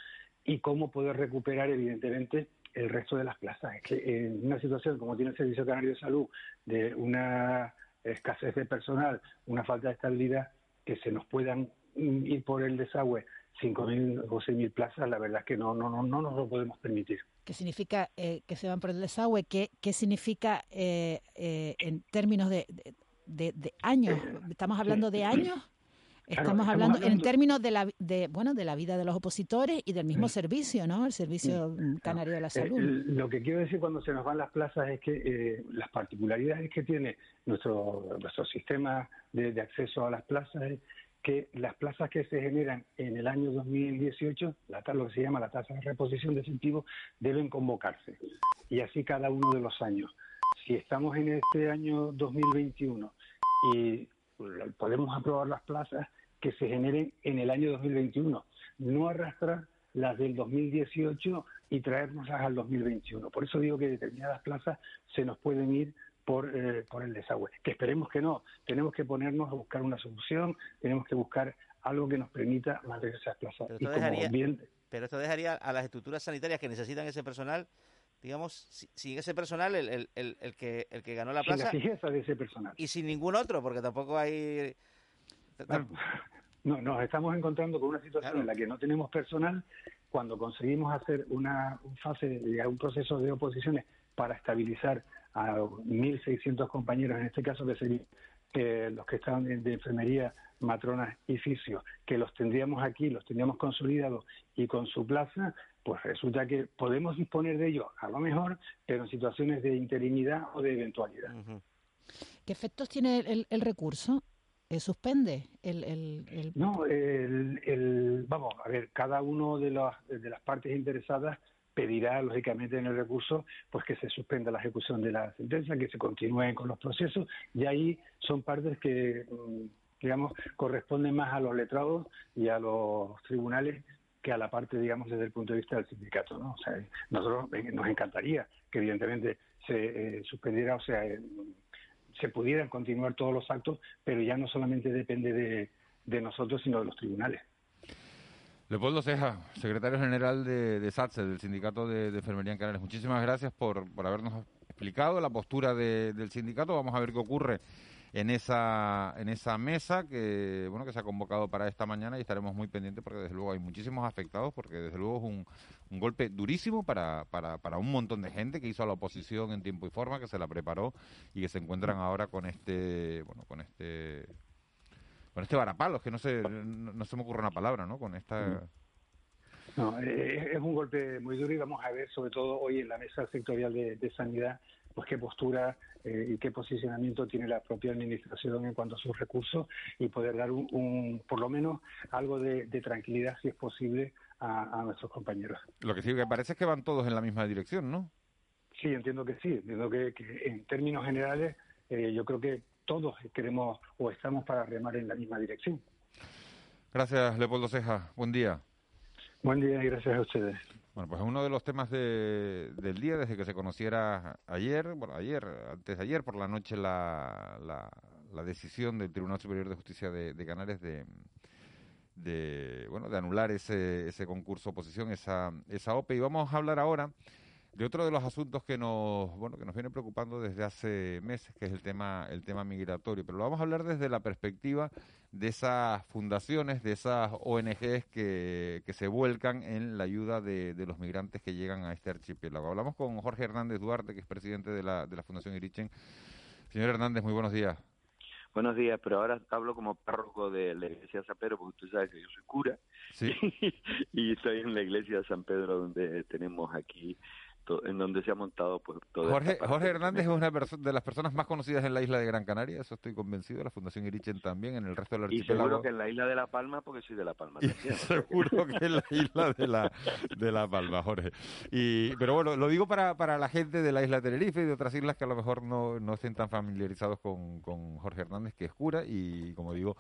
Y cómo poder recuperar, evidentemente, el resto de las plazas. Es que en una situación como tiene el Servicio Canario de Salud, de una escasez de personal, una falta de estabilidad, que se nos puedan ir por el desagüe 5.000 o 6.000 plazas, la verdad es que no, no, no, no nos lo podemos permitir. ¿Qué significa eh, que se van por el desagüe? ¿Qué, qué significa eh, eh, en términos de, de, de años? ¿Estamos hablando de años? Estamos, hablando, en términos de la de bueno de la vida de los opositores y del mismo servicio, ¿no? El servicio canario de la salud. lo que quiero decir cuando se nos van las plazas es que las particularidades que tiene nuestro nuestro sistema de, de acceso a las plazas es que las plazas que se generan en el año 2018, la, lo que se llama la tasa de reposición de efectivo, deben convocarse. Y así cada uno de los años. Si estamos en este año 2021 y podemos aprobar las plazas que se generen en el año 2021, no arrastrar las del 2018 y traérnoslas al 2021. Por eso digo que determinadas plazas se nos pueden ir por, eh, por el desagüe. Que esperemos que no. Tenemos que ponernos a buscar una solución, tenemos que buscar algo que nos permita mantener esas plazas. Pero esto, dejaría, pero esto dejaría a las estructuras sanitarias que necesitan ese personal, digamos, sin ese personal, el, el, el, el, que, el que ganó la plaza. Sin la fijeza de ese personal. Y sin ningún otro, porque tampoco hay... no, nos estamos encontrando con una situación en la que no tenemos personal cuando conseguimos hacer una fase, un proceso de oposiciones para estabilizar a 1.600 compañeros, en este caso que serían eh, los que están de, enfermería, matronas y fisio, que los tendríamos aquí, los tendríamos consolidados y con su plaza, pues resulta que podemos disponer de ellos a lo mejor, pero en situaciones de interinidad o de eventualidad. ¿Qué efectos tiene el, el recurso? ¿Suspende el, el, No, el, vamos, a ver, cada uno de, las de las partes interesadas pedirá, lógicamente, en el recurso pues que se suspenda la ejecución de la sentencia, que se continúen con los procesos, y ahí son partes que, mm, digamos, corresponden más a los letrados y a los tribunales que a la parte, digamos, desde el punto de vista del sindicato, ¿no? O sea, nosotros eh, nos encantaría que, evidentemente, se eh, suspendiera, o sea, eh, se pudieran continuar todos los actos, pero ya no solamente depende de, de nosotros, sino de los tribunales. Leopoldo Ceja, secretario general de, de SATSE, del Sindicato de, Enfermería en Canarias. Muchísimas gracias por, por habernos explicado la postura del sindicato. Vamos a ver qué ocurre en esa en esa mesa que bueno que se ha convocado para esta mañana y estaremos muy pendientes porque desde luego hay muchísimos afectados porque desde luego es un, un golpe durísimo para, para, para un montón de gente que hizo a la oposición en tiempo y forma que se la preparó y que se encuentran ahora con este bueno con este con este varapalos, que no sé, no, se me ocurre una palabra, ¿no? Con esta... No, eh, es un golpe muy duro y vamos a ver, sobre todo hoy en la mesa sectorial de, sanidad, pues qué postura eh, y qué posicionamiento tiene la propia administración en cuanto a sus recursos y poder dar un, por lo menos algo de, tranquilidad, si es posible, a, nuestros compañeros. Lo que sí que parece es que van todos en la misma dirección, ¿no? Sí, entiendo que sí. Entiendo que, en términos generales eh, yo creo que todos queremos o estamos para remar en la misma dirección. Gracias, Leopoldo Ceja. Buen día. Buen día y gracias a ustedes. Bueno, pues uno de los temas del día, desde que se conociera ayer, bueno, ayer, antes de ayer por la noche, la, la, decisión del Tribunal Superior de Justicia de, Canarias de, de, bueno, de anular ese, ese concurso oposición, esa, esa OPE. Y vamos a hablar ahora de otro de los asuntos que nos bueno que nos viene preocupando desde hace meses que es el tema el tema migratorio pero lo vamos a hablar desde la perspectiva de esas fundaciones de esas ONGs que, que se vuelcan en la ayuda de, de, los migrantes que llegan a este archipiélago hablamos con Jorge Hernández Duarte que es presidente de la de la Fundación Irichen señor Hernández muy buenos días Buenos días, pero ahora hablo como párroco de la iglesia de San Pedro, porque tú sabes que yo soy cura. Sí. y estoy en la iglesia de San Pedro, donde tenemos aquí en donde se ha montado pues todo Jorge, Jorge Hernández es una de las personas más conocidas en la isla de Gran Canaria, eso estoy convencido, la Fundación Irichen también, en el resto del archipiélago. Y seguro que en la isla de La Palma, porque soy de La Palma. seguro que en la isla de La, de la Palma, Jorge. Y, pero bueno, lo digo para, para la gente de la isla de Tenerife y de otras islas que a lo mejor no, no estén tan familiarizados con, con Jorge Hernández, que es cura y, como digo,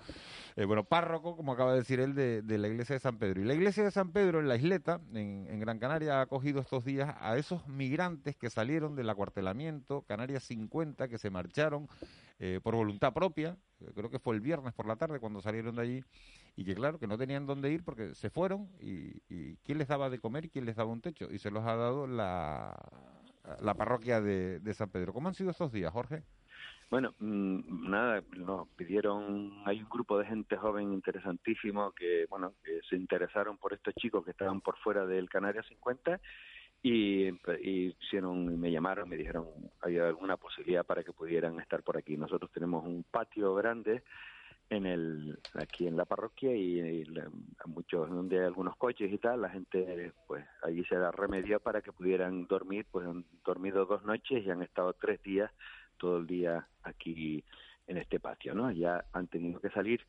eh, bueno, párroco, como acaba de decir él, de, de, la iglesia de San Pedro. Y la iglesia de San Pedro, en la isleta, en, en Gran Canaria, ha acogido estos días a esos migrantes que salieron del acuartelamiento, Canarias 50, que se marcharon eh, por voluntad propia, creo que fue el viernes por la tarde cuando salieron de allí, y que claro, que no tenían dónde ir porque se fueron y, quién les daba de comer y quién les daba un techo, y se los ha dado la, la parroquia de, San Pedro. ¿Cómo han sido estos días, Jorge? Bueno, mm, nada, nos pidieron, hay un grupo de gente joven interesantísimo que, bueno, que se interesaron por estos chicos que estaban por fuera del Canarias 50 y, y hicieron, me llamaron, me dijeron, había alguna posibilidad para que pudieran estar por aquí. Nosotros tenemos un patio grande en el aquí en la parroquia y, muchos donde hay algunos coches y tal la gente pues allí se da remedio para que pudieran dormir pues han dormido dos noches y han estado tres días todo el día aquí en este patio, ¿no? Ya han tenido que salir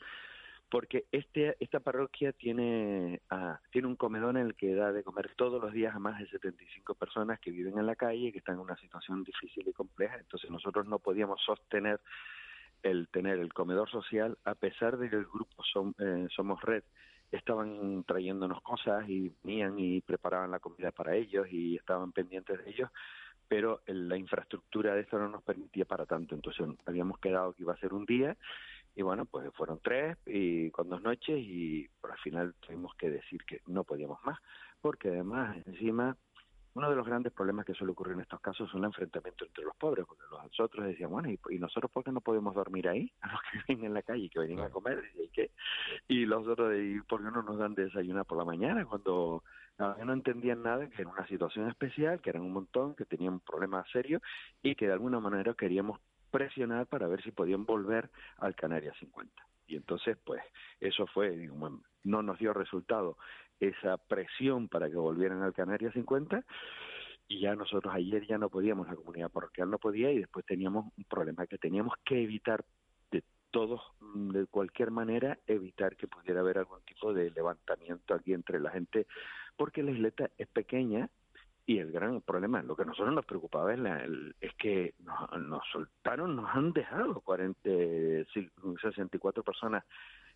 porque este esta parroquia tiene ah, tiene un comedor en el que da de comer todos los días a más de 75 personas que viven en la calle que están en una situación difícil y compleja, entonces nosotros no podíamos sostener el tener el comedor social a pesar de que el grupo eh, Somos Red estaban trayéndonos cosas y venían y preparaban la comida para ellos y estaban pendientes de ellos pero la infraestructura de eso no nos permitía para tanto. Entonces habíamos quedado que iba a ser un día y bueno, pues fueron tres y con dos noches y por al final tuvimos que decir que no podíamos más, porque además encima uno de los grandes problemas que suele ocurrir en estos casos es un enfrentamiento entre los pobres, porque los otros decían, bueno, ¿y, nosotros por qué no podemos dormir ahí? A los que vienen en la calle, que vienen a comer, y, que, y los otros, ¿y por qué no nos dan de desayunar por la mañana? Cuando no, entendían nada, que era una situación especial, que eran un montón, que tenían problemas serios y que de alguna manera queríamos presionar para ver si podían volver al Canarias 50. Y entonces, pues, eso fue, no nos dio resultado esa presión para que volvieran al Canarias 50 y ya nosotros ayer ya no podíamos, la comunidad parroquial no podía y después teníamos un problema que teníamos que evitar de todos, de cualquier manera, evitar que pudiera haber algún tipo de levantamiento aquí entre la gente, porque la isleta es pequeña y el gran problema, lo que a nosotros nos preocupaba es, la, es que nos, nos, soltaron, nos han dejado 40, 64 personas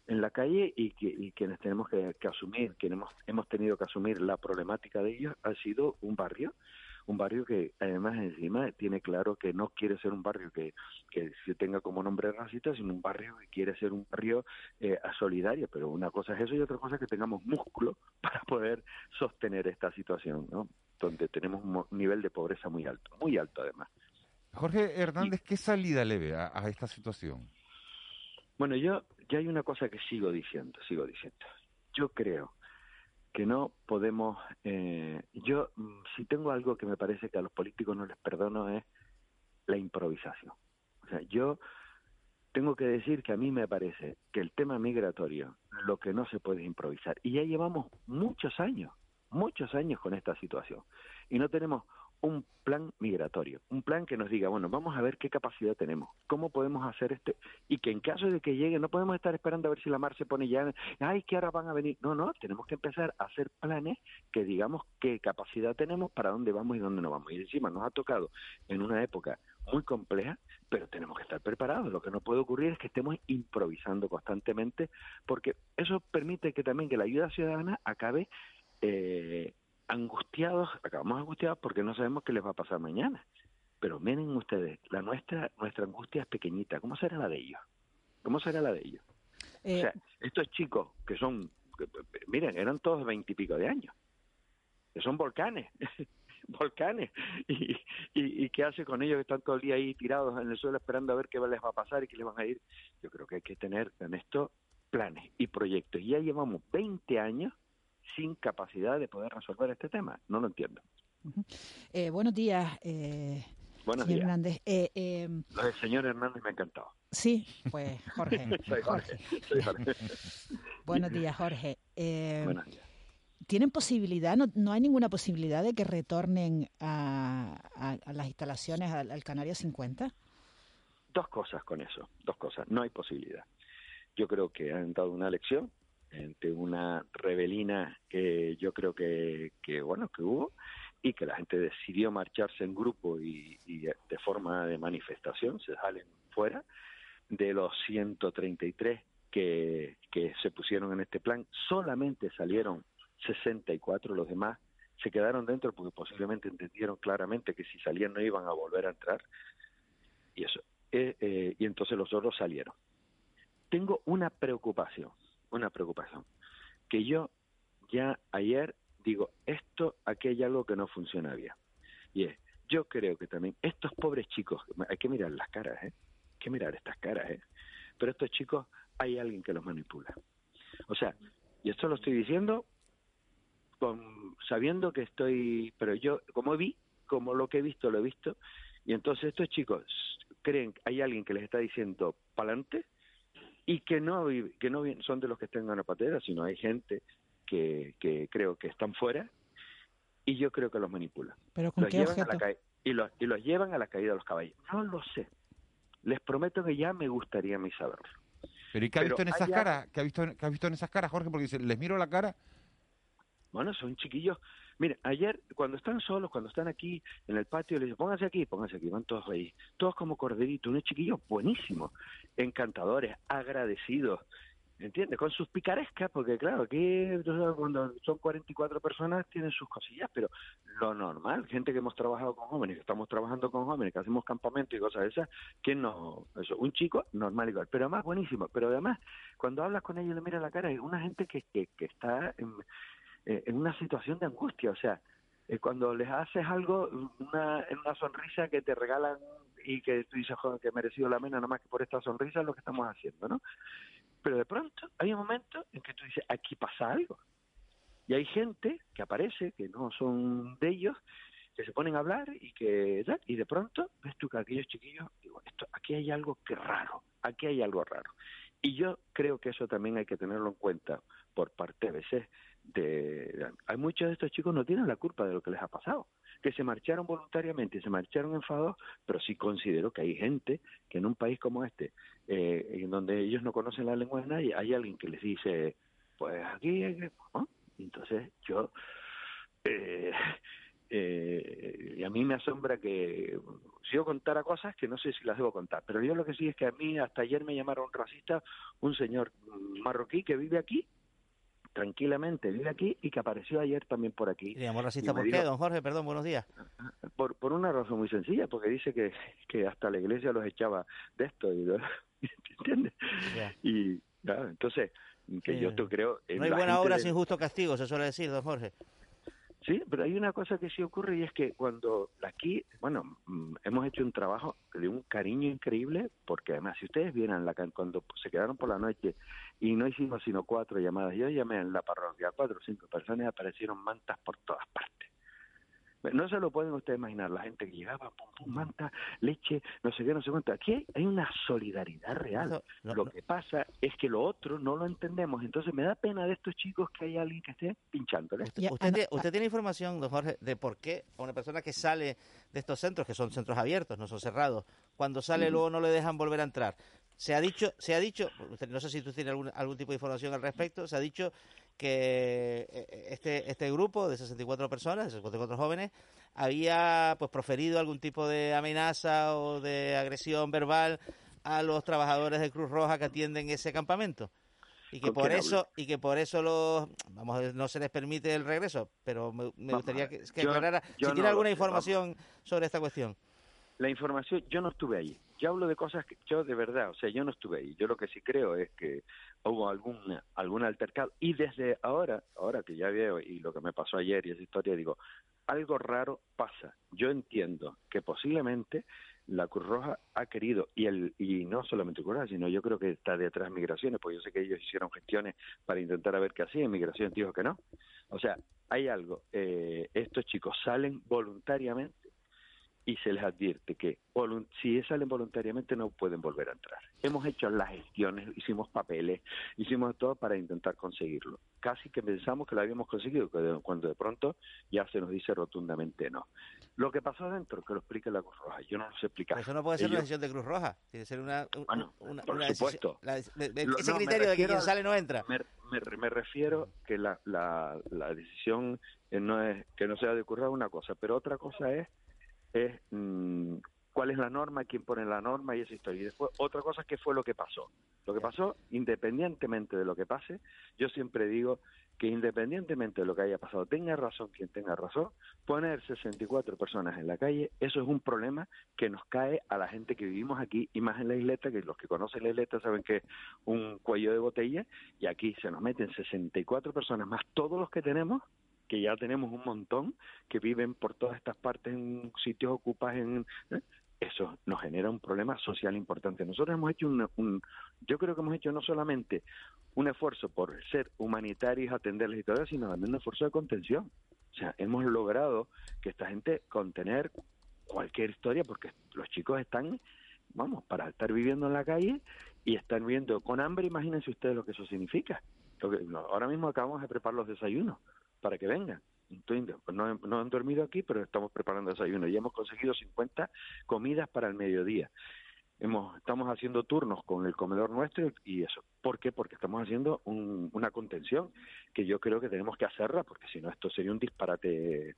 en la calle y, que, y quienes tenemos que, asumir, quienes hemos, hemos tenido que asumir la problemática de ellos, ha sido un barrio, un barrio que además encima tiene claro que no quiere ser un barrio que, que se tenga como nombre racista, sino un barrio que quiere ser un barrio eh, solidario, pero una cosa es eso y otra cosa es que tengamos músculo para poder sostener esta situación, ¿no? Donde tenemos un nivel de pobreza muy alto, muy alto además. Jorge Hernández, ¿qué salida le ve a esta situación? Bueno, yo ya hay una cosa que sigo diciendo, sigo diciendo. Yo creo que no podemos, eh, yo mm, si tengo algo que me parece que a los políticos no les perdono es la improvisación. O sea, yo tengo que decir que a mí me parece que el tema migratorio, lo que no se puede improvisar, y ya llevamos muchos años, muchos años con esta situación, y no tenemos un plan migratorio, un plan que nos diga, bueno, vamos a ver qué capacidad tenemos, cómo podemos hacer este, y que en caso de que llegue, no podemos estar esperando a ver si la mar se pone ya, ay, que ahora van a venir, no, no, tenemos que empezar a hacer planes que digamos qué capacidad tenemos, para dónde vamos y dónde no vamos. Y encima nos ha tocado en una época muy compleja, pero tenemos que estar preparados. Lo que no puede ocurrir es que estemos improvisando constantemente, porque eso permite que también que la ayuda ciudadana acabe eh, angustiados, acabamos angustiados porque no sabemos qué les va a pasar mañana. Pero miren ustedes, la nuestra, nuestra angustia es pequeñita. ¿Cómo será la de ellos? ¿Cómo será la de ellos? O sea, eh, estos chicos que son, miren, eran todos veintipico de años, que son volcanes, volcanes. Y, y, ¿Y qué hace con ellos que están todo el día ahí tirados en el suelo esperando a ver qué les va a pasar y qué les van a ir? Yo creo que hay que tener en esto planes y proyectos. Y ya llevamos 20 años sin capacidad de poder resolver este tema. No lo entiendo. eh, buenos días. Eh, buenos señor Hernández. Eh, eh, el señor Hernández me ha encantado. Sí, pues Jorge. Soy Jorge. Jorge. buenos días, Jorge. Eh, buenos días. ¿Tienen posibilidad, no, no, hay ninguna posibilidad de que retornen a, a, las instalaciones al, al Canario 50? Dos cosas con eso, dos cosas. No hay posibilidad. Yo creo que han dado una lección entre una rebelina que yo creo que, bueno que hubo y que la gente decidió marcharse en grupo y, y de forma de manifestación se salen fuera de los 133 que, que se pusieron en este plan. Solamente salieron 64 los demás. Se quedaron dentro porque posiblemente entendieron claramente que si salían no iban a volver a entrar. Y eso. Eh, eh, y entonces los otros salieron. Tengo una preocupación, una preocupación, que yo ya ayer digo, esto, aquí hay algo que no funciona bien. Y es, yo creo que también estos pobres chicos, hay que mirar las caras, ¿eh? Hay que mirar estas caras, ¿eh? Pero estos chicos, hay alguien que los manipula. O sea, y esto lo estoy diciendo con, sabiendo que estoy, pero yo, como vi, como lo que he visto, lo he visto, y entonces estos chicos creen que hay alguien que les está diciendo pa'lante y que no, que no son de los que estén en la patera, sino hay gente que, que creo que están fuera y yo creo que los manipulan. ¿Pero con los qué llevan a objeto? la ca- y, los, y los llevan a la caída de los caballos. No lo sé. Les prometo que ya me gustaría a mí saberlo. Pero ¿y qué ha Pero visto en esas hay caras? ¿Qué ha visto, en- qué ha visto en esas caras, Jorge? Porque dice, les miro la cara. Bueno, son chiquillos. Mire, ayer cuando están solos, cuando están aquí en el patio, les digo, pónganse aquí, pónganse aquí, van todos ahí. Todos como corderitos, unos chiquillos buenísimos, encantadores, agradecidos. ¿Entiendes? Con sus picarescas, porque claro, aquí cuando son 44 personas tienen sus cosillas, pero lo normal, gente que hemos trabajado con jóvenes, que estamos trabajando con jóvenes, que hacemos campamento y cosas de esas, que no, eso, un chico normal igual, pero además buenísimo, pero además cuando hablas con ellos le miras la cara, es una gente que, que, que está en, eh, en una situación de angustia, o sea, eh, cuando les haces algo, una, una sonrisa que te regalan y que tú dices, joder, que he merecido la pena nada más que por esta sonrisa es lo que estamos haciendo, ¿no? Pero de pronto hay un momento en que tú dices, aquí pasa algo. Y hay gente que aparece, que no son de ellos, que se ponen a hablar y que tal, y de pronto ves tú que aquellos chiquillos, digo, esto, aquí hay algo que raro, aquí hay algo raro. Y yo creo que eso también hay que tenerlo en cuenta por parte a veces de... Hay muchos de estos chicos no tienen la culpa de lo que les ha pasado, que se marcharon voluntariamente, se marcharon enfadados, pero sí considero que hay gente que en un país como este, eh, en donde ellos no conocen la lengua de nadie, hay alguien que les dice, pues aquí... hay que-". ¿no? Y Entonces yo... Eh, eh, y a mí me asombra que si yo contara cosas que no sé si las debo contar, pero yo lo que sí es que a mí hasta ayer me llamaron racista un señor marroquí que vive aquí, tranquilamente vive aquí y que apareció ayer también por aquí. ¿Le llamó racista por qué, don Jorge? Perdón, buenos días. Por, por una razón muy sencilla, porque dice que, que hasta la iglesia los echaba de esto, y, ¿entiendes? Y claro, entonces, que Sí. yo te creo... en No hay buena obra de- sin justo castigo, se suele decir, don Jorge. Sí, pero hay una cosa que sí ocurre y es que cuando aquí, bueno, mm, hemos hecho un trabajo de un cariño increíble, porque además si ustedes vieran la cuando se quedaron por la noche y no hicimos sino cuatro llamadas, yo llamé en la parroquia, cuatro o cinco personas aparecieron mantas por todas partes. No se lo pueden ustedes imaginar, la gente que llegaba, pum, pum, manta, leche, no sé qué, no sé cuánto. Aquí hay, hay una solidaridad real. lo que pasa es que lo otro no lo entendemos, entonces me da pena de estos chicos que hay alguien que esté pinchándole. ¿Usted, tiene, usted tiene información, don Jorge, de por qué a una persona que sale de estos centros, que son centros abiertos, no son cerrados, cuando sale luego no le dejan volver a entrar? Se ha dicho, se ha dicho, usted- no sé si tú tienes algún, algún tipo de información al respecto, se ha dicho que eh, este, este grupo de 64 personas, de 64 jóvenes, había pues proferido algún tipo de amenaza o de agresión verbal a los trabajadores de Cruz Roja que atienden ese campamento y que ¿Con por eso hablo? y que por eso los vamos no se les permite el regreso pero me, gustaría que, ver, que yo- aclarara yo si tiene alguna vamos. información sobre esta cuestión La información, yo no estuve allí. Yo hablo de cosas que yo de verdad, o sea, yo no estuve ahí. Yo lo que sí creo es que hubo algún, algún altercado. Y desde ahora, ahora que ya veo y lo que me pasó ayer y esa historia, digo, algo raro pasa. Yo entiendo que posiblemente la Cruz Roja ha querido, y el y no solamente Cruz Roja, sino yo creo que está detrás Migraciones, porque yo sé que ellos hicieron gestiones para intentar a ver qué hacían, Migraciones dijo que no. O sea, hay algo. Eh, estos chicos salen voluntariamente y se les advierte que si salen voluntariamente no pueden volver a entrar. Hemos hecho las gestiones, hicimos papeles, hicimos todo para intentar conseguirlo. Casi que pensamos que lo habíamos conseguido, cuando de pronto ya se nos dice rotundamente no. Lo que pasó adentro, que lo explique la Cruz Roja, yo no lo sé explicar. Pero eso no puede ser una Ellos- decisión de Cruz Roja tiene que ser una, un- Bueno, una, por una supuesto. la- de- de- Lo- ese no, criterio de que quien al- sale no entra Me, me- me refiero que la, la, la decisión eh, no es que no sea de Cruz Roja una cosa, pero otra cosa es es mm, cuál es la norma, quién pone la norma y esa historia. Y después, otra cosa es qué fue lo que pasó. Lo que pasó, independientemente de lo que pase, yo siempre digo que independientemente de lo que haya pasado, tenga razón quien tenga razón, poner 64 personas en la calle, eso es un problema que nos cae a la gente que vivimos aquí y más en la isleta, que los que conocen la isleta saben que es un cuello de botella y aquí se nos meten 64 personas más todos los que tenemos que ya tenemos un montón que viven por todas estas partes en sitios ocupas en ¿eh? eso nos genera un problema social importante. Nosotros hemos hecho un, un, yo creo que hemos hecho no solamente un esfuerzo por ser humanitarios, atenderles y todo sino también un esfuerzo de contención. O sea, hemos logrado que esta gente contener cualquier historia porque los chicos están, vamos, para estar viviendo en la calle y están viviendo con hambre, imagínense ustedes lo que eso significa. Ahora mismo acabamos de preparar los desayunos para que vengan. Pues no, no, han dormido aquí, pero estamos preparando desayuno y hemos conseguido 50 comidas para el mediodía. Hemos, estamos haciendo turnos con el comedor nuestro y eso. ¿Por qué? Porque estamos haciendo una contención que yo creo que tenemos que hacerla, porque si no esto sería un disparate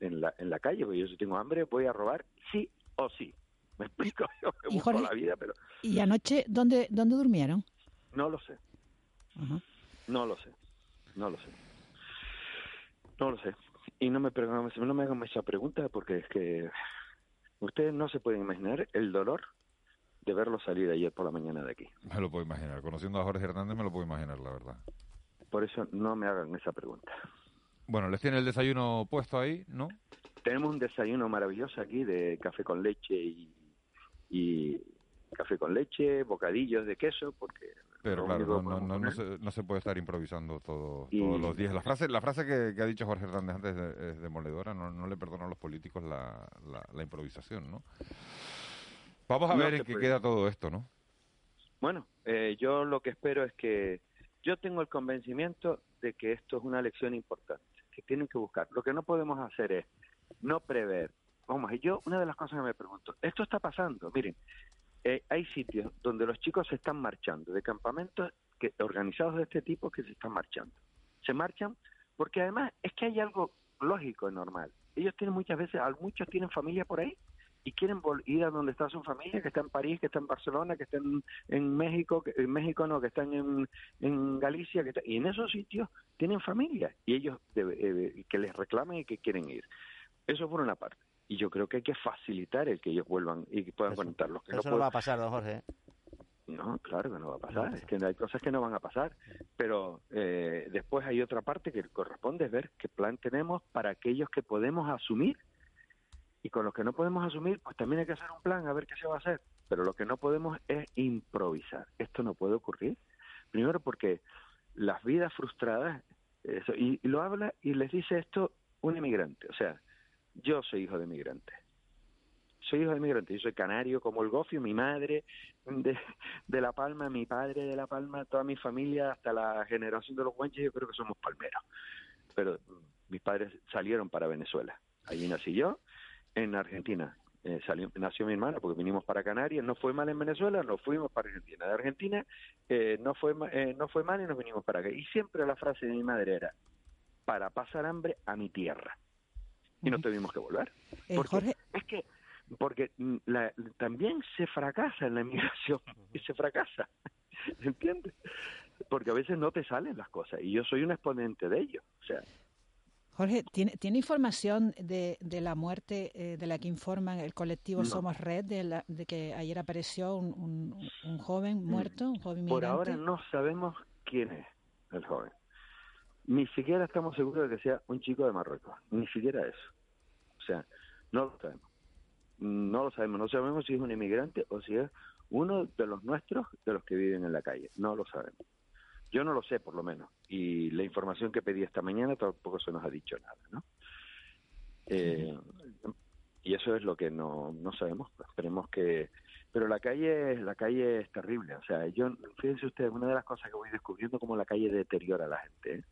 en la, en la calle. Porque yo si tengo hambre voy a robar sí o sí. Me explico, yo me busco la vida, pero... ¿Y anoche dónde, dónde durmieron? No lo sé. No lo sé. No lo sé. No lo sé. Y no me, no me hagan esa pregunta porque es que ustedes no se pueden imaginar el dolor de verlo salir ayer por la mañana de aquí. Me lo puedo imaginar. Conociendo a Jorge Hernández me lo puedo imaginar, la verdad. Por eso no me hagan esa pregunta. Bueno, les tiene el desayuno puesto ahí, ¿no? Tenemos un desayuno maravilloso aquí de café con leche y, y café con leche, bocadillos de queso, porque pero claro, no, no, no, se, no, se, puede estar improvisando todo, todos los días. La frase, la frase que, ha dicho Jorge Hernández antes es demoledora, no, no le perdonan a los políticos la, la, improvisación, ¿no? Vamos a ver en qué queda todo esto, ¿no? Bueno, eh, yo lo que espero es que yo tengo el convencimiento de que esto es una lección importante, que tienen que buscar. Lo que no podemos hacer es no prever. Vamos, yo una de las cosas que me pregunto, esto está pasando, miren, eh, hay sitios donde los chicos se están marchando, de campamentos que, organizados de este tipo que se están marchando. Se marchan porque además es que hay algo lógico y normal. Ellos tienen muchas veces, muchos tienen familia por ahí y quieren ir a donde está su familia, que está en París, que está en Barcelona, que está en, México, que en México no, que están en, Galicia, que y en esos sitios tienen familia y ellos eh, que les reclamen y que quieren ir. Eso por una parte y yo creo que hay que facilitar el que ellos vuelvan y que puedan conectar los que eso no, va a pasar, don Jorge. No, claro que no va a pasar. Es que hay cosas que no van a pasar. Pero eh, después hay otra parte que corresponde es ver qué plan tenemos para aquellos que podemos asumir y con los que no podemos asumir, pues también hay que hacer un plan a ver qué se va a hacer. Pero lo que no podemos es improvisar. Esto no puede ocurrir. Primero porque las vidas frustradas, eso, y, y lo habla y les dice esto un inmigrante. O sea, yo soy hijo de migrante. Soy hijo de migrante. Yo soy canario como el gofio, mi madre de, La Palma, mi padre de La Palma, toda mi familia, hasta la generación de los guanches, yo creo que somos palmeros. Pero mis padres salieron para Venezuela. Allí nací yo, en Argentina. Eh, nació mi hermana porque vinimos para Canarias, no fue mal en Venezuela, nos fuimos para Argentina. De Argentina eh, no, fue, eh, no fue mal y nos vinimos para acá. Y siempre la frase de mi madre era, para pasar hambre a mi tierra y no tuvimos que volver. Eh, porque Es que porque mm, también se fracasa en la inmigración y se fracasa, ¿entiendes? Porque a veces no te salen las cosas y yo soy un exponente de ello, o sea. Jorge, ¿tiene, ¿tiene información de, de la muerte eh, de la que informan el colectivo Somos Red, de, de que ayer apareció un, un, joven mm. muerto, un joven migrante? Por ahora no sabemos quién es el joven. Ni siquiera estamos seguros de que sea un chico de Marruecos, ni siquiera eso. O sea, no lo sabemos. No lo sabemos, no sabemos si es un inmigrante o si es uno de los nuestros, de los que viven en la calle. No lo sabemos. Yo no lo sé, por lo menos. Y la información que pedí esta mañana tampoco se nos ha dicho nada, ¿no? Eh, y eso es lo que no, no sabemos. Esperemos que... Pero la calle, la calle es terrible. O sea, yo, fíjense ustedes, una de las cosas que voy descubriendo como la calle deteriora a la gente. ¿eh?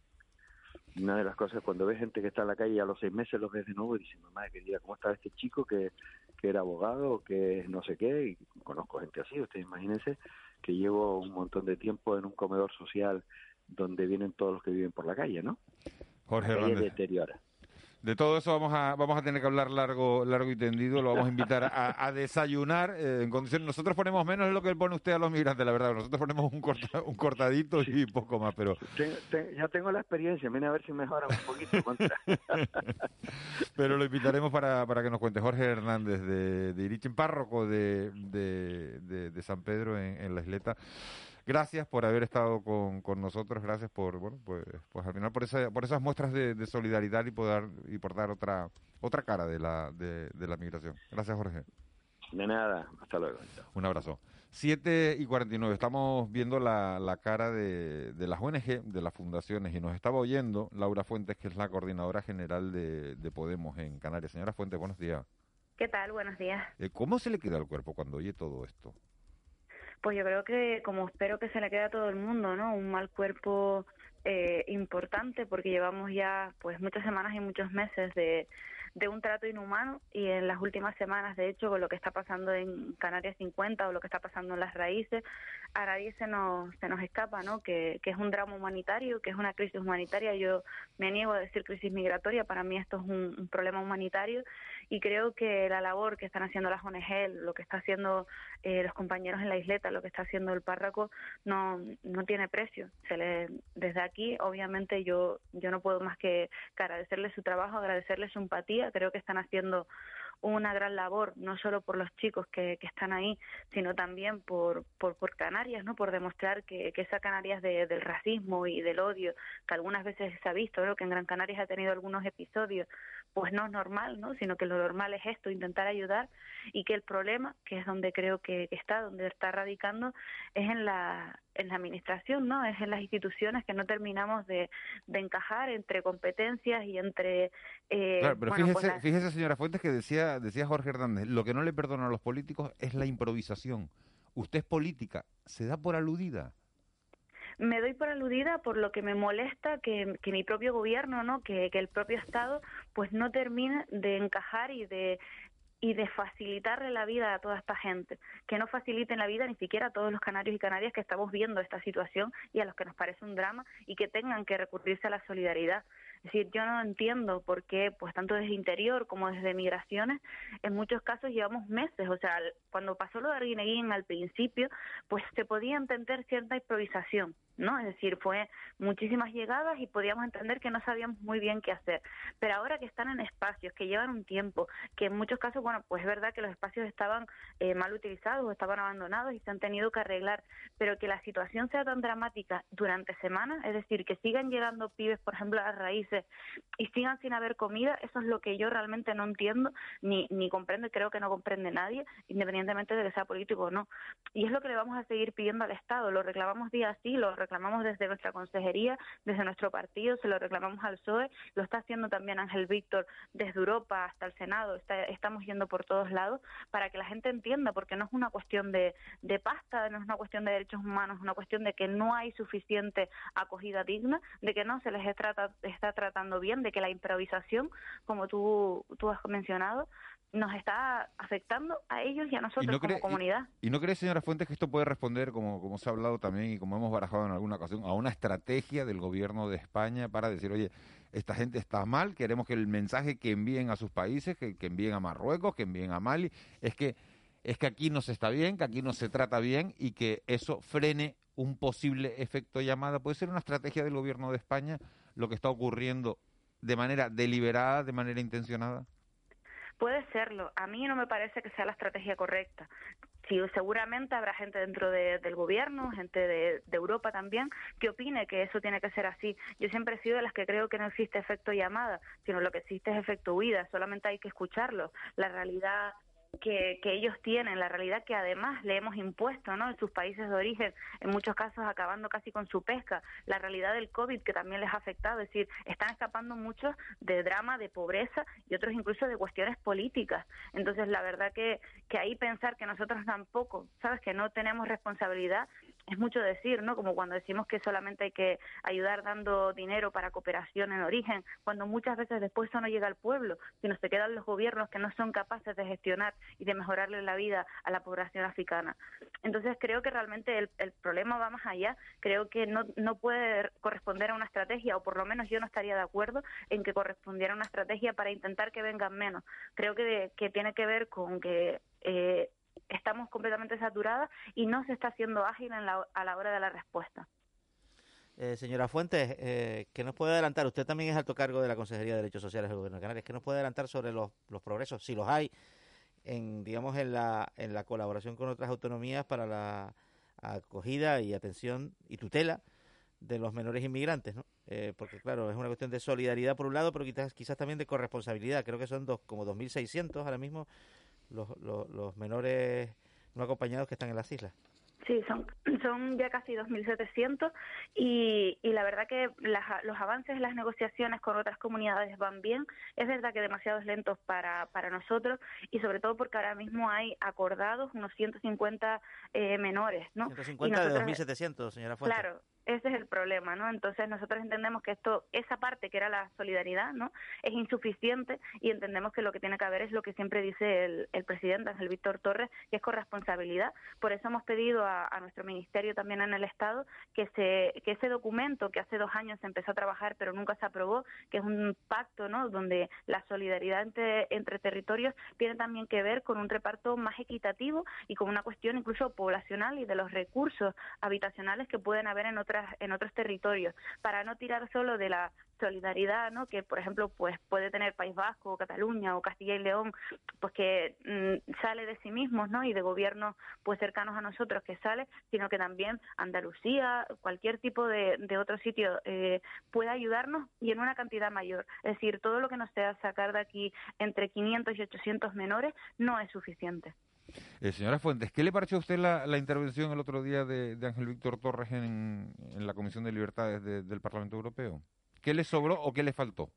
Una de las cosas cuando ves gente que está en la calle a los seis meses los ves de nuevo y dices mamá querida cómo está este chico que, que era abogado que no sé qué y conozco gente así ustedes imagínense que llevo un montón de tiempo en un comedor social donde vienen todos los que viven por la calle no Jorge la calle deteriora De todo eso vamos a vamos a tener que hablar largo largo y tendido. Lo vamos a invitar a, a desayunar eh, en condiciones. Nosotros ponemos menos de lo que pone usted a los migrantes, la verdad. Nosotros ponemos un, corta, un cortadito y poco más, pero Ten- ten- ya tengo la experiencia, viene a ver si mejora un poquito. contra. pero lo invitaremos para, para que nos cuente Jorge Hernández de, de Irichen, párroco de, de, de- de San Pedro en, en la Isleta. Gracias por haber estado con, con nosotros, gracias por, bueno, pues, pues al final por, esa, por esas muestras de, de solidaridad y por dar, y por dar otra, otra cara de la, de, de la migración. Gracias, Jorge. De nada, hasta luego. Un abrazo. 7 y 49. Estamos viendo la, la cara de, de las ONG, de las fundaciones, y nos estaba oyendo Laura Fuentes, que es la coordinadora general de, de Podemos en Canarias. Señora Fuentes, buenos días. ¿Qué tal? Buenos días. Eh, ¿Cómo se le queda al cuerpo cuando oye todo esto? Pues yo creo que, como espero que se le quede a todo el mundo, ¿no? Un mal cuerpo eh, importante porque llevamos ya pues muchas semanas y muchos meses de, de un trato inhumano y en las últimas semanas, de hecho, con lo que está pasando en Canarias 50 o lo que está pasando en las raíces, a nadie se nos, se nos escapa, ¿no? Que, que es un drama humanitario, que es una crisis humanitaria. Yo me niego a decir crisis migratoria, para mí esto es un, un problema humanitario y creo que la labor que están haciendo las ONG, lo que está haciendo eh, los compañeros en la isleta, lo que está haciendo el párroco, no, no tiene precio. Se le, desde aquí, obviamente, yo, yo no puedo más que, agradecerles su trabajo, agradecerles su empatía. Creo que están haciendo una gran labor, no solo por los chicos que, que están ahí, sino también por, por, por Canarias, ¿no? por demostrar que, que esa Canarias de- del racismo y del odio, que algunas veces se ha visto, ¿no? que en Gran Canarias ha tenido algunos episodios, pues no es normal, ¿no? sino que lo normal es esto, intentar ayudar y que el problema, que es donde creo que, está, donde está radicando, es en la, en la administración, ¿no? es en las instituciones que no terminamos de, de encajar entre competencias y entre... eh, Claro, pero bueno, fíjese, pues fíjese, señora Fuentes, que decía, decía Jorge Hernández, lo que no le perdona a los políticos es la improvisación. Usted es política, se da por aludida. Me doy por aludida por lo que me molesta que, que mi propio gobierno, ¿no? Que, que el propio Estado, pues no termine de encajar y de y de facilitarle la vida a toda esta gente, que no faciliten la vida ni siquiera a todos los canarios y canarias que estamos viendo esta situación y a los que nos parece un drama y que tengan que recurrirse a la solidaridad. Es decir, yo no entiendo por qué, pues tanto desde interior como desde migraciones, en muchos casos llevamos meses. O sea, cuando pasó lo de Arguineguín al principio, pues se podía entender cierta improvisación, ¿no? Es decir, fue muchísimas llegadas y podíamos entender que no sabíamos muy bien qué hacer. Pero ahora que están en espacios, que llevan un tiempo, que en muchos casos, bueno, pues es verdad que los espacios estaban eh, mal utilizados o estaban abandonados y se han tenido que arreglar, pero que la situación sea tan dramática durante semanas, es decir, que sigan llegando pibes, por ejemplo, a las raíces y sigan sin haber comida, eso es lo que yo realmente no entiendo ni, ni comprendo y creo que no comprende nadie, independientemente de que sea político o no. Y es lo que le vamos a seguir pidiendo al Estado, lo reclamamos día sí, lo reclamamos desde nuestra consejería, desde nuestro partido, se lo reclamamos al PSOE, lo está haciendo también Ángel Víctor desde Europa hasta el Senado, está- estamos yendo por todos lados para que la gente entienda, porque no es una cuestión de, de pasta, no es una cuestión de derechos humanos, es una cuestión de que no hay suficiente acogida digna, de que no se les está tratando bien, de que la improvisación, como tú, tú has mencionado, nos está afectando a ellos y a nosotros como cree- comunidad. ¿Y no cree, señora Fuentes, que esto puede responder, como, como se ha hablado también y como hemos barajado en alguna ocasión, a una estrategia del gobierno de España para decir, oye, esta gente está mal, queremos que el mensaje que envíen a sus países, que, que envíen a Marruecos, que envíen a Mali, es que, es que aquí no se está bien, que aquí no se trata bien y que eso frene un posible efecto llamada? ¿Puede ser una estrategia del gobierno de España lo que está ocurriendo de manera deliberada, de manera intencionada? Puede serlo. A mí no me parece que sea la estrategia correcta. Seguramente habrá gente dentro de- del gobierno, gente de, de Europa también, que opine que eso tiene que ser así. Yo siempre he sido de las que creo que no existe efecto llamada, sino lo que existe es efecto huida. Solamente hay que escucharlo. La realidad que, que ellos tienen, la realidad que además le hemos impuesto ¿no? en sus países de origen, en muchos casos acabando casi con su pesca, la realidad del COVID que también les ha afectado, es decir, están escapando muchos de drama, de pobreza y otros incluso de cuestiones políticas. Entonces, la verdad que, que ahí pensar que nosotros tampoco, sabes, que no tenemos responsabilidad, es mucho decir, ¿no? Como cuando decimos que solamente hay que ayudar dando dinero para cooperación en origen, cuando muchas veces después eso no llega al pueblo, sino se quedan los gobiernos que no son capaces de gestionar y de mejorarle la vida a la población africana. Entonces creo que realmente el, el problema va más allá, creo que no, no puede corresponder a una estrategia, o por lo menos yo no estaría de acuerdo en que correspondiera a una estrategia para intentar que vengan menos. Creo que, que tiene que ver con que eh, estamos completamente saturadas y no se está haciendo ágil en la, a la hora de la respuesta. Eh, señora Fuentes, eh, ¿qué nos puede adelantar? Usted también es alto cargo de la Consejería de Derechos Sociales del Gobierno de Canarias. ¿Qué nos puede adelantar sobre los, los progresos, si los hay, en, digamos, en la, en la colaboración con otras autonomías para la acogida y atención y tutela de los menores inmigrantes, ¿no? Eh, porque claro, es una cuestión de solidaridad por un lado, pero quizás, quizás también de corresponsabilidad. Creo que son dos, como 2.600 ahora mismo los, los, los menores no acompañados que están en las islas. Sí, son, son ya casi 2.700 y, y la verdad que las, los avances en las negociaciones con otras comunidades van bien. Es verdad que demasiados lentos para, para nosotros y sobre todo porque ahora mismo hay acordados unos 150 eh, menores, ¿no? 150 de 2.700, señora Fuentes. Claro, ese es el problema, ¿no? Entonces nosotros entendemos que esto, esa parte que era la solidaridad, ¿no? Es insuficiente y entendemos que lo que tiene que haber es lo que siempre dice el, el presidente Ángel Víctor Torres, que es corresponsabilidad. Por eso hemos pedido a, nuestro ministerio también en el Estado que, se, que ese documento que hace dos años se empezó a trabajar pero nunca se aprobó, que es un pacto, ¿no? Donde la solidaridad entre, entre territorios tiene también que ver con un reparto más equitativo y con una cuestión incluso poblacional y de los recursos habitacionales que pueden haber en otras en otros territorios para no tirar solo de la solidaridad no que por ejemplo pues puede tener País Vasco o Cataluña o Castilla y León pues que mm, sale de sí mismos no y de gobiernos pues cercanos a nosotros que sale sino que también Andalucía cualquier tipo de, de otro sitio eh, pueda ayudarnos y en una cantidad mayor. Es decir todo lo que nos sea sacar de aquí entre 500 y 800 menores no es suficiente eh, señora Fuentes, ¿qué le pareció a usted la, intervención el otro día de, Ángel Víctor Torres en, la Comisión de Libertades de, del Parlamento Europeo? ¿Qué le sobró o qué le faltó?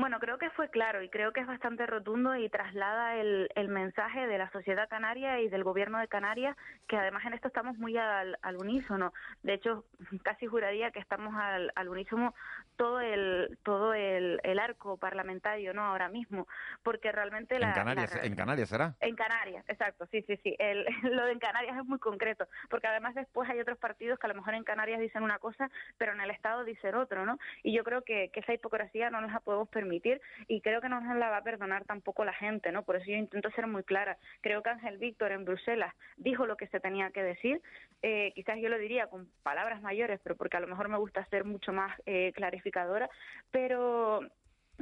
Bueno, creo que fue claro y creo que es bastante rotundo y traslada el, el, mensaje de la sociedad canaria y del gobierno de Canarias, que además en esto estamos muy al, al unísono. De hecho, casi juraría que estamos al, al unísono todo el todo el, el, arco parlamentario, ¿no? Ahora mismo, porque realmente la en Canarias, la, en Canarias será. En Canarias, exacto, sí, sí, sí. El, lo de en Canarias es muy concreto, porque además después hay otros partidos que a lo mejor en Canarias dicen una cosa, pero en el Estado dicen otro, ¿no? Y yo creo que, que esa hipocresía no nos la podemos permitir y creo que no nos la va a perdonar tampoco la gente, ¿no? Por eso yo intento ser muy clara. Creo que Ángel Víctor en Bruselas dijo lo que se tenía que decir. Eh, quizás yo lo diría con palabras mayores, pero porque a lo mejor me gusta ser mucho más eh, clarificadora, pero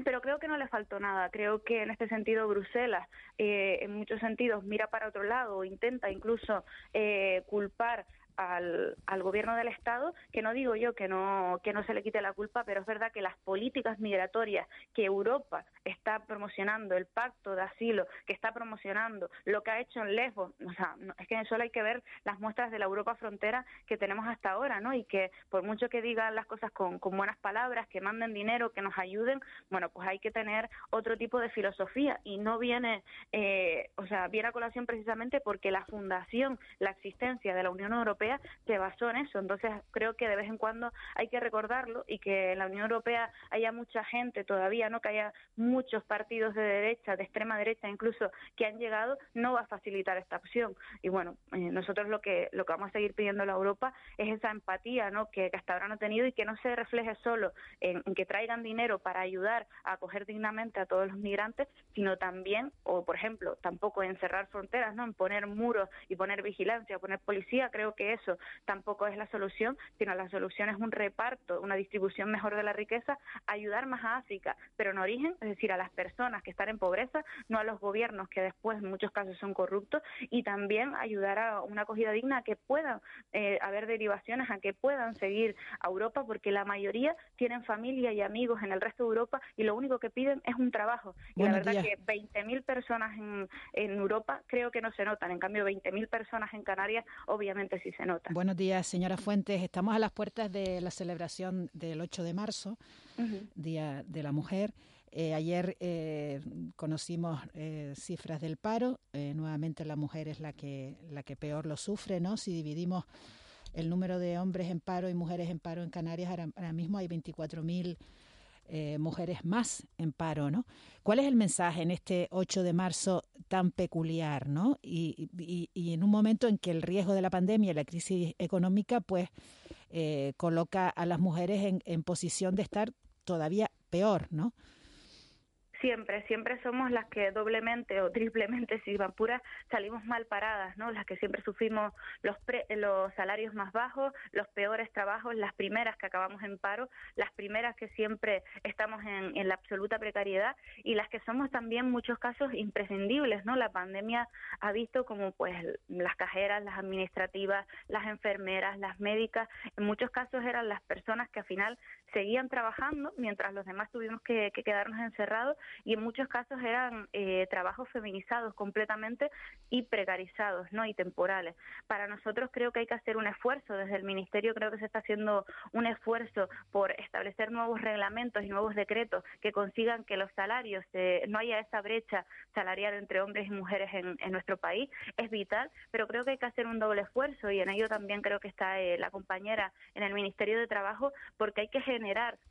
pero creo que no le faltó nada. Creo que en este sentido Bruselas, eh, en muchos sentidos, mira para otro lado, intenta incluso eh, culpar al, al, gobierno del Estado, que no digo yo que no, que no se le quite la culpa, pero es verdad que las políticas migratorias que Europa está promocionando, el pacto de asilo que está promocionando, lo que ha hecho en Lesbos, o sea, es que solo hay que ver las muestras de la Europa frontera que tenemos hasta ahora, ¿no? Y que por mucho que digan las cosas con, con buenas palabras, que manden dinero, que nos ayuden, bueno, pues hay que tener otro tipo de filosofía y no viene, eh, o sea, viene a colación precisamente porque la fundación, la existencia de la Unión Europea se basó en eso. Entonces creo que de vez en cuando hay que recordarlo y que en la Unión Europea haya mucha gente todavía, no que haya muchos partidos de derecha, de extrema derecha incluso, que han llegado, no va a facilitar esta opción. Y bueno, eh, nosotros lo que lo que vamos a seguir pidiendo a la Europa es esa empatía, ¿no? Que, que hasta ahora no ha tenido y que no se refleje solo en, en que traigan dinero para ayudar a acoger dignamente a todos los migrantes, sino también, o por ejemplo, tampoco en cerrar fronteras, ¿no? En poner muros y poner vigilancia, poner policía, creo que eso tampoco es la solución, sino la solución es un reparto, una distribución mejor de la riqueza, ayudar más a África, pero en origen, es decir, a las personas que están en pobreza, no a los gobiernos que después en muchos casos son corruptos, y también ayudar a una acogida digna a que puedan eh, haber derivaciones, a que puedan seguir a Europa, porque la mayoría tienen familia y amigos en el resto de Europa y lo único que piden es un trabajo. Y Buenos la verdad días. que 20.000 personas en, en Europa creo que no se notan, en cambio 20.000 personas en Canarias obviamente sí se nota. Buenos días, señora Fuentes. Estamos a las puertas de la celebración del 8 de marzo, uh -huh. Día de la Mujer. Eh, ayer eh, conocimos eh, cifras del paro. nuevamente la mujer es la que, la que peor lo sufre, ¿no? Si dividimos el número de hombres en paro y mujeres en paro en Canarias, ahora, mismo hay 24.000 eh, mujeres más en paro, ¿no? ¿Cuál es el mensaje en este 8 de marzo tan peculiar, ¿no? Y, y, en un momento en que el riesgo de la pandemia y la crisis económica, pues, eh, coloca a las mujeres en, en posición de estar todavía peor, ¿no? Siempre, siempre somos las que doblemente o triplemente, si van puras, salimos mal paradas, ¿no? Las que siempre sufrimos los, los salarios más bajos, los peores trabajos, las primeras que acabamos en paro, las primeras que siempre estamos en, en la absoluta precariedad y las que somos también muchos casos imprescindibles, ¿no? La pandemia ha visto como pues las cajeras, las administrativas, las enfermeras, las médicas, en muchos casos eran las personas que al final seguían trabajando mientras los demás tuvimos que, quedarnos encerrados y en muchos casos eran eh, trabajos feminizados completamente y precarizados no y temporales. Para nosotros creo que hay que hacer un esfuerzo desde el ministerio creo que se está haciendo un esfuerzo por establecer nuevos reglamentos y nuevos decretos que consigan que los salarios eh, no haya esa brecha salarial entre hombres y mujeres en, nuestro país es vital pero creo que hay que hacer un doble esfuerzo y en ello también creo que está eh, la compañera en el ministerio de trabajo porque hay que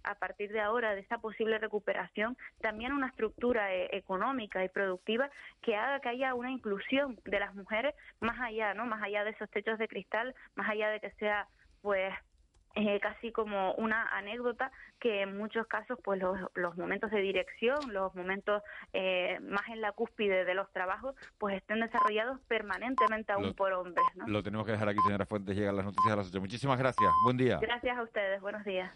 a partir de ahora de esta posible recuperación también una estructura eh, económica y productiva que haga que haya una inclusión de las mujeres más allá, ¿no? Más allá de esos techos de cristal, más allá de que sea pues eh, casi como una anécdota que en muchos casos pues los, los momentos de dirección, los momentos eh, más en la cúspide de los trabajos pues estén desarrollados permanentemente aún por hombres. ¿no? Lo tenemos que dejar aquí, señora Fuentes, llegan las noticias a las 8. Muchísimas gracias, buen día. Gracias a ustedes, buenos días.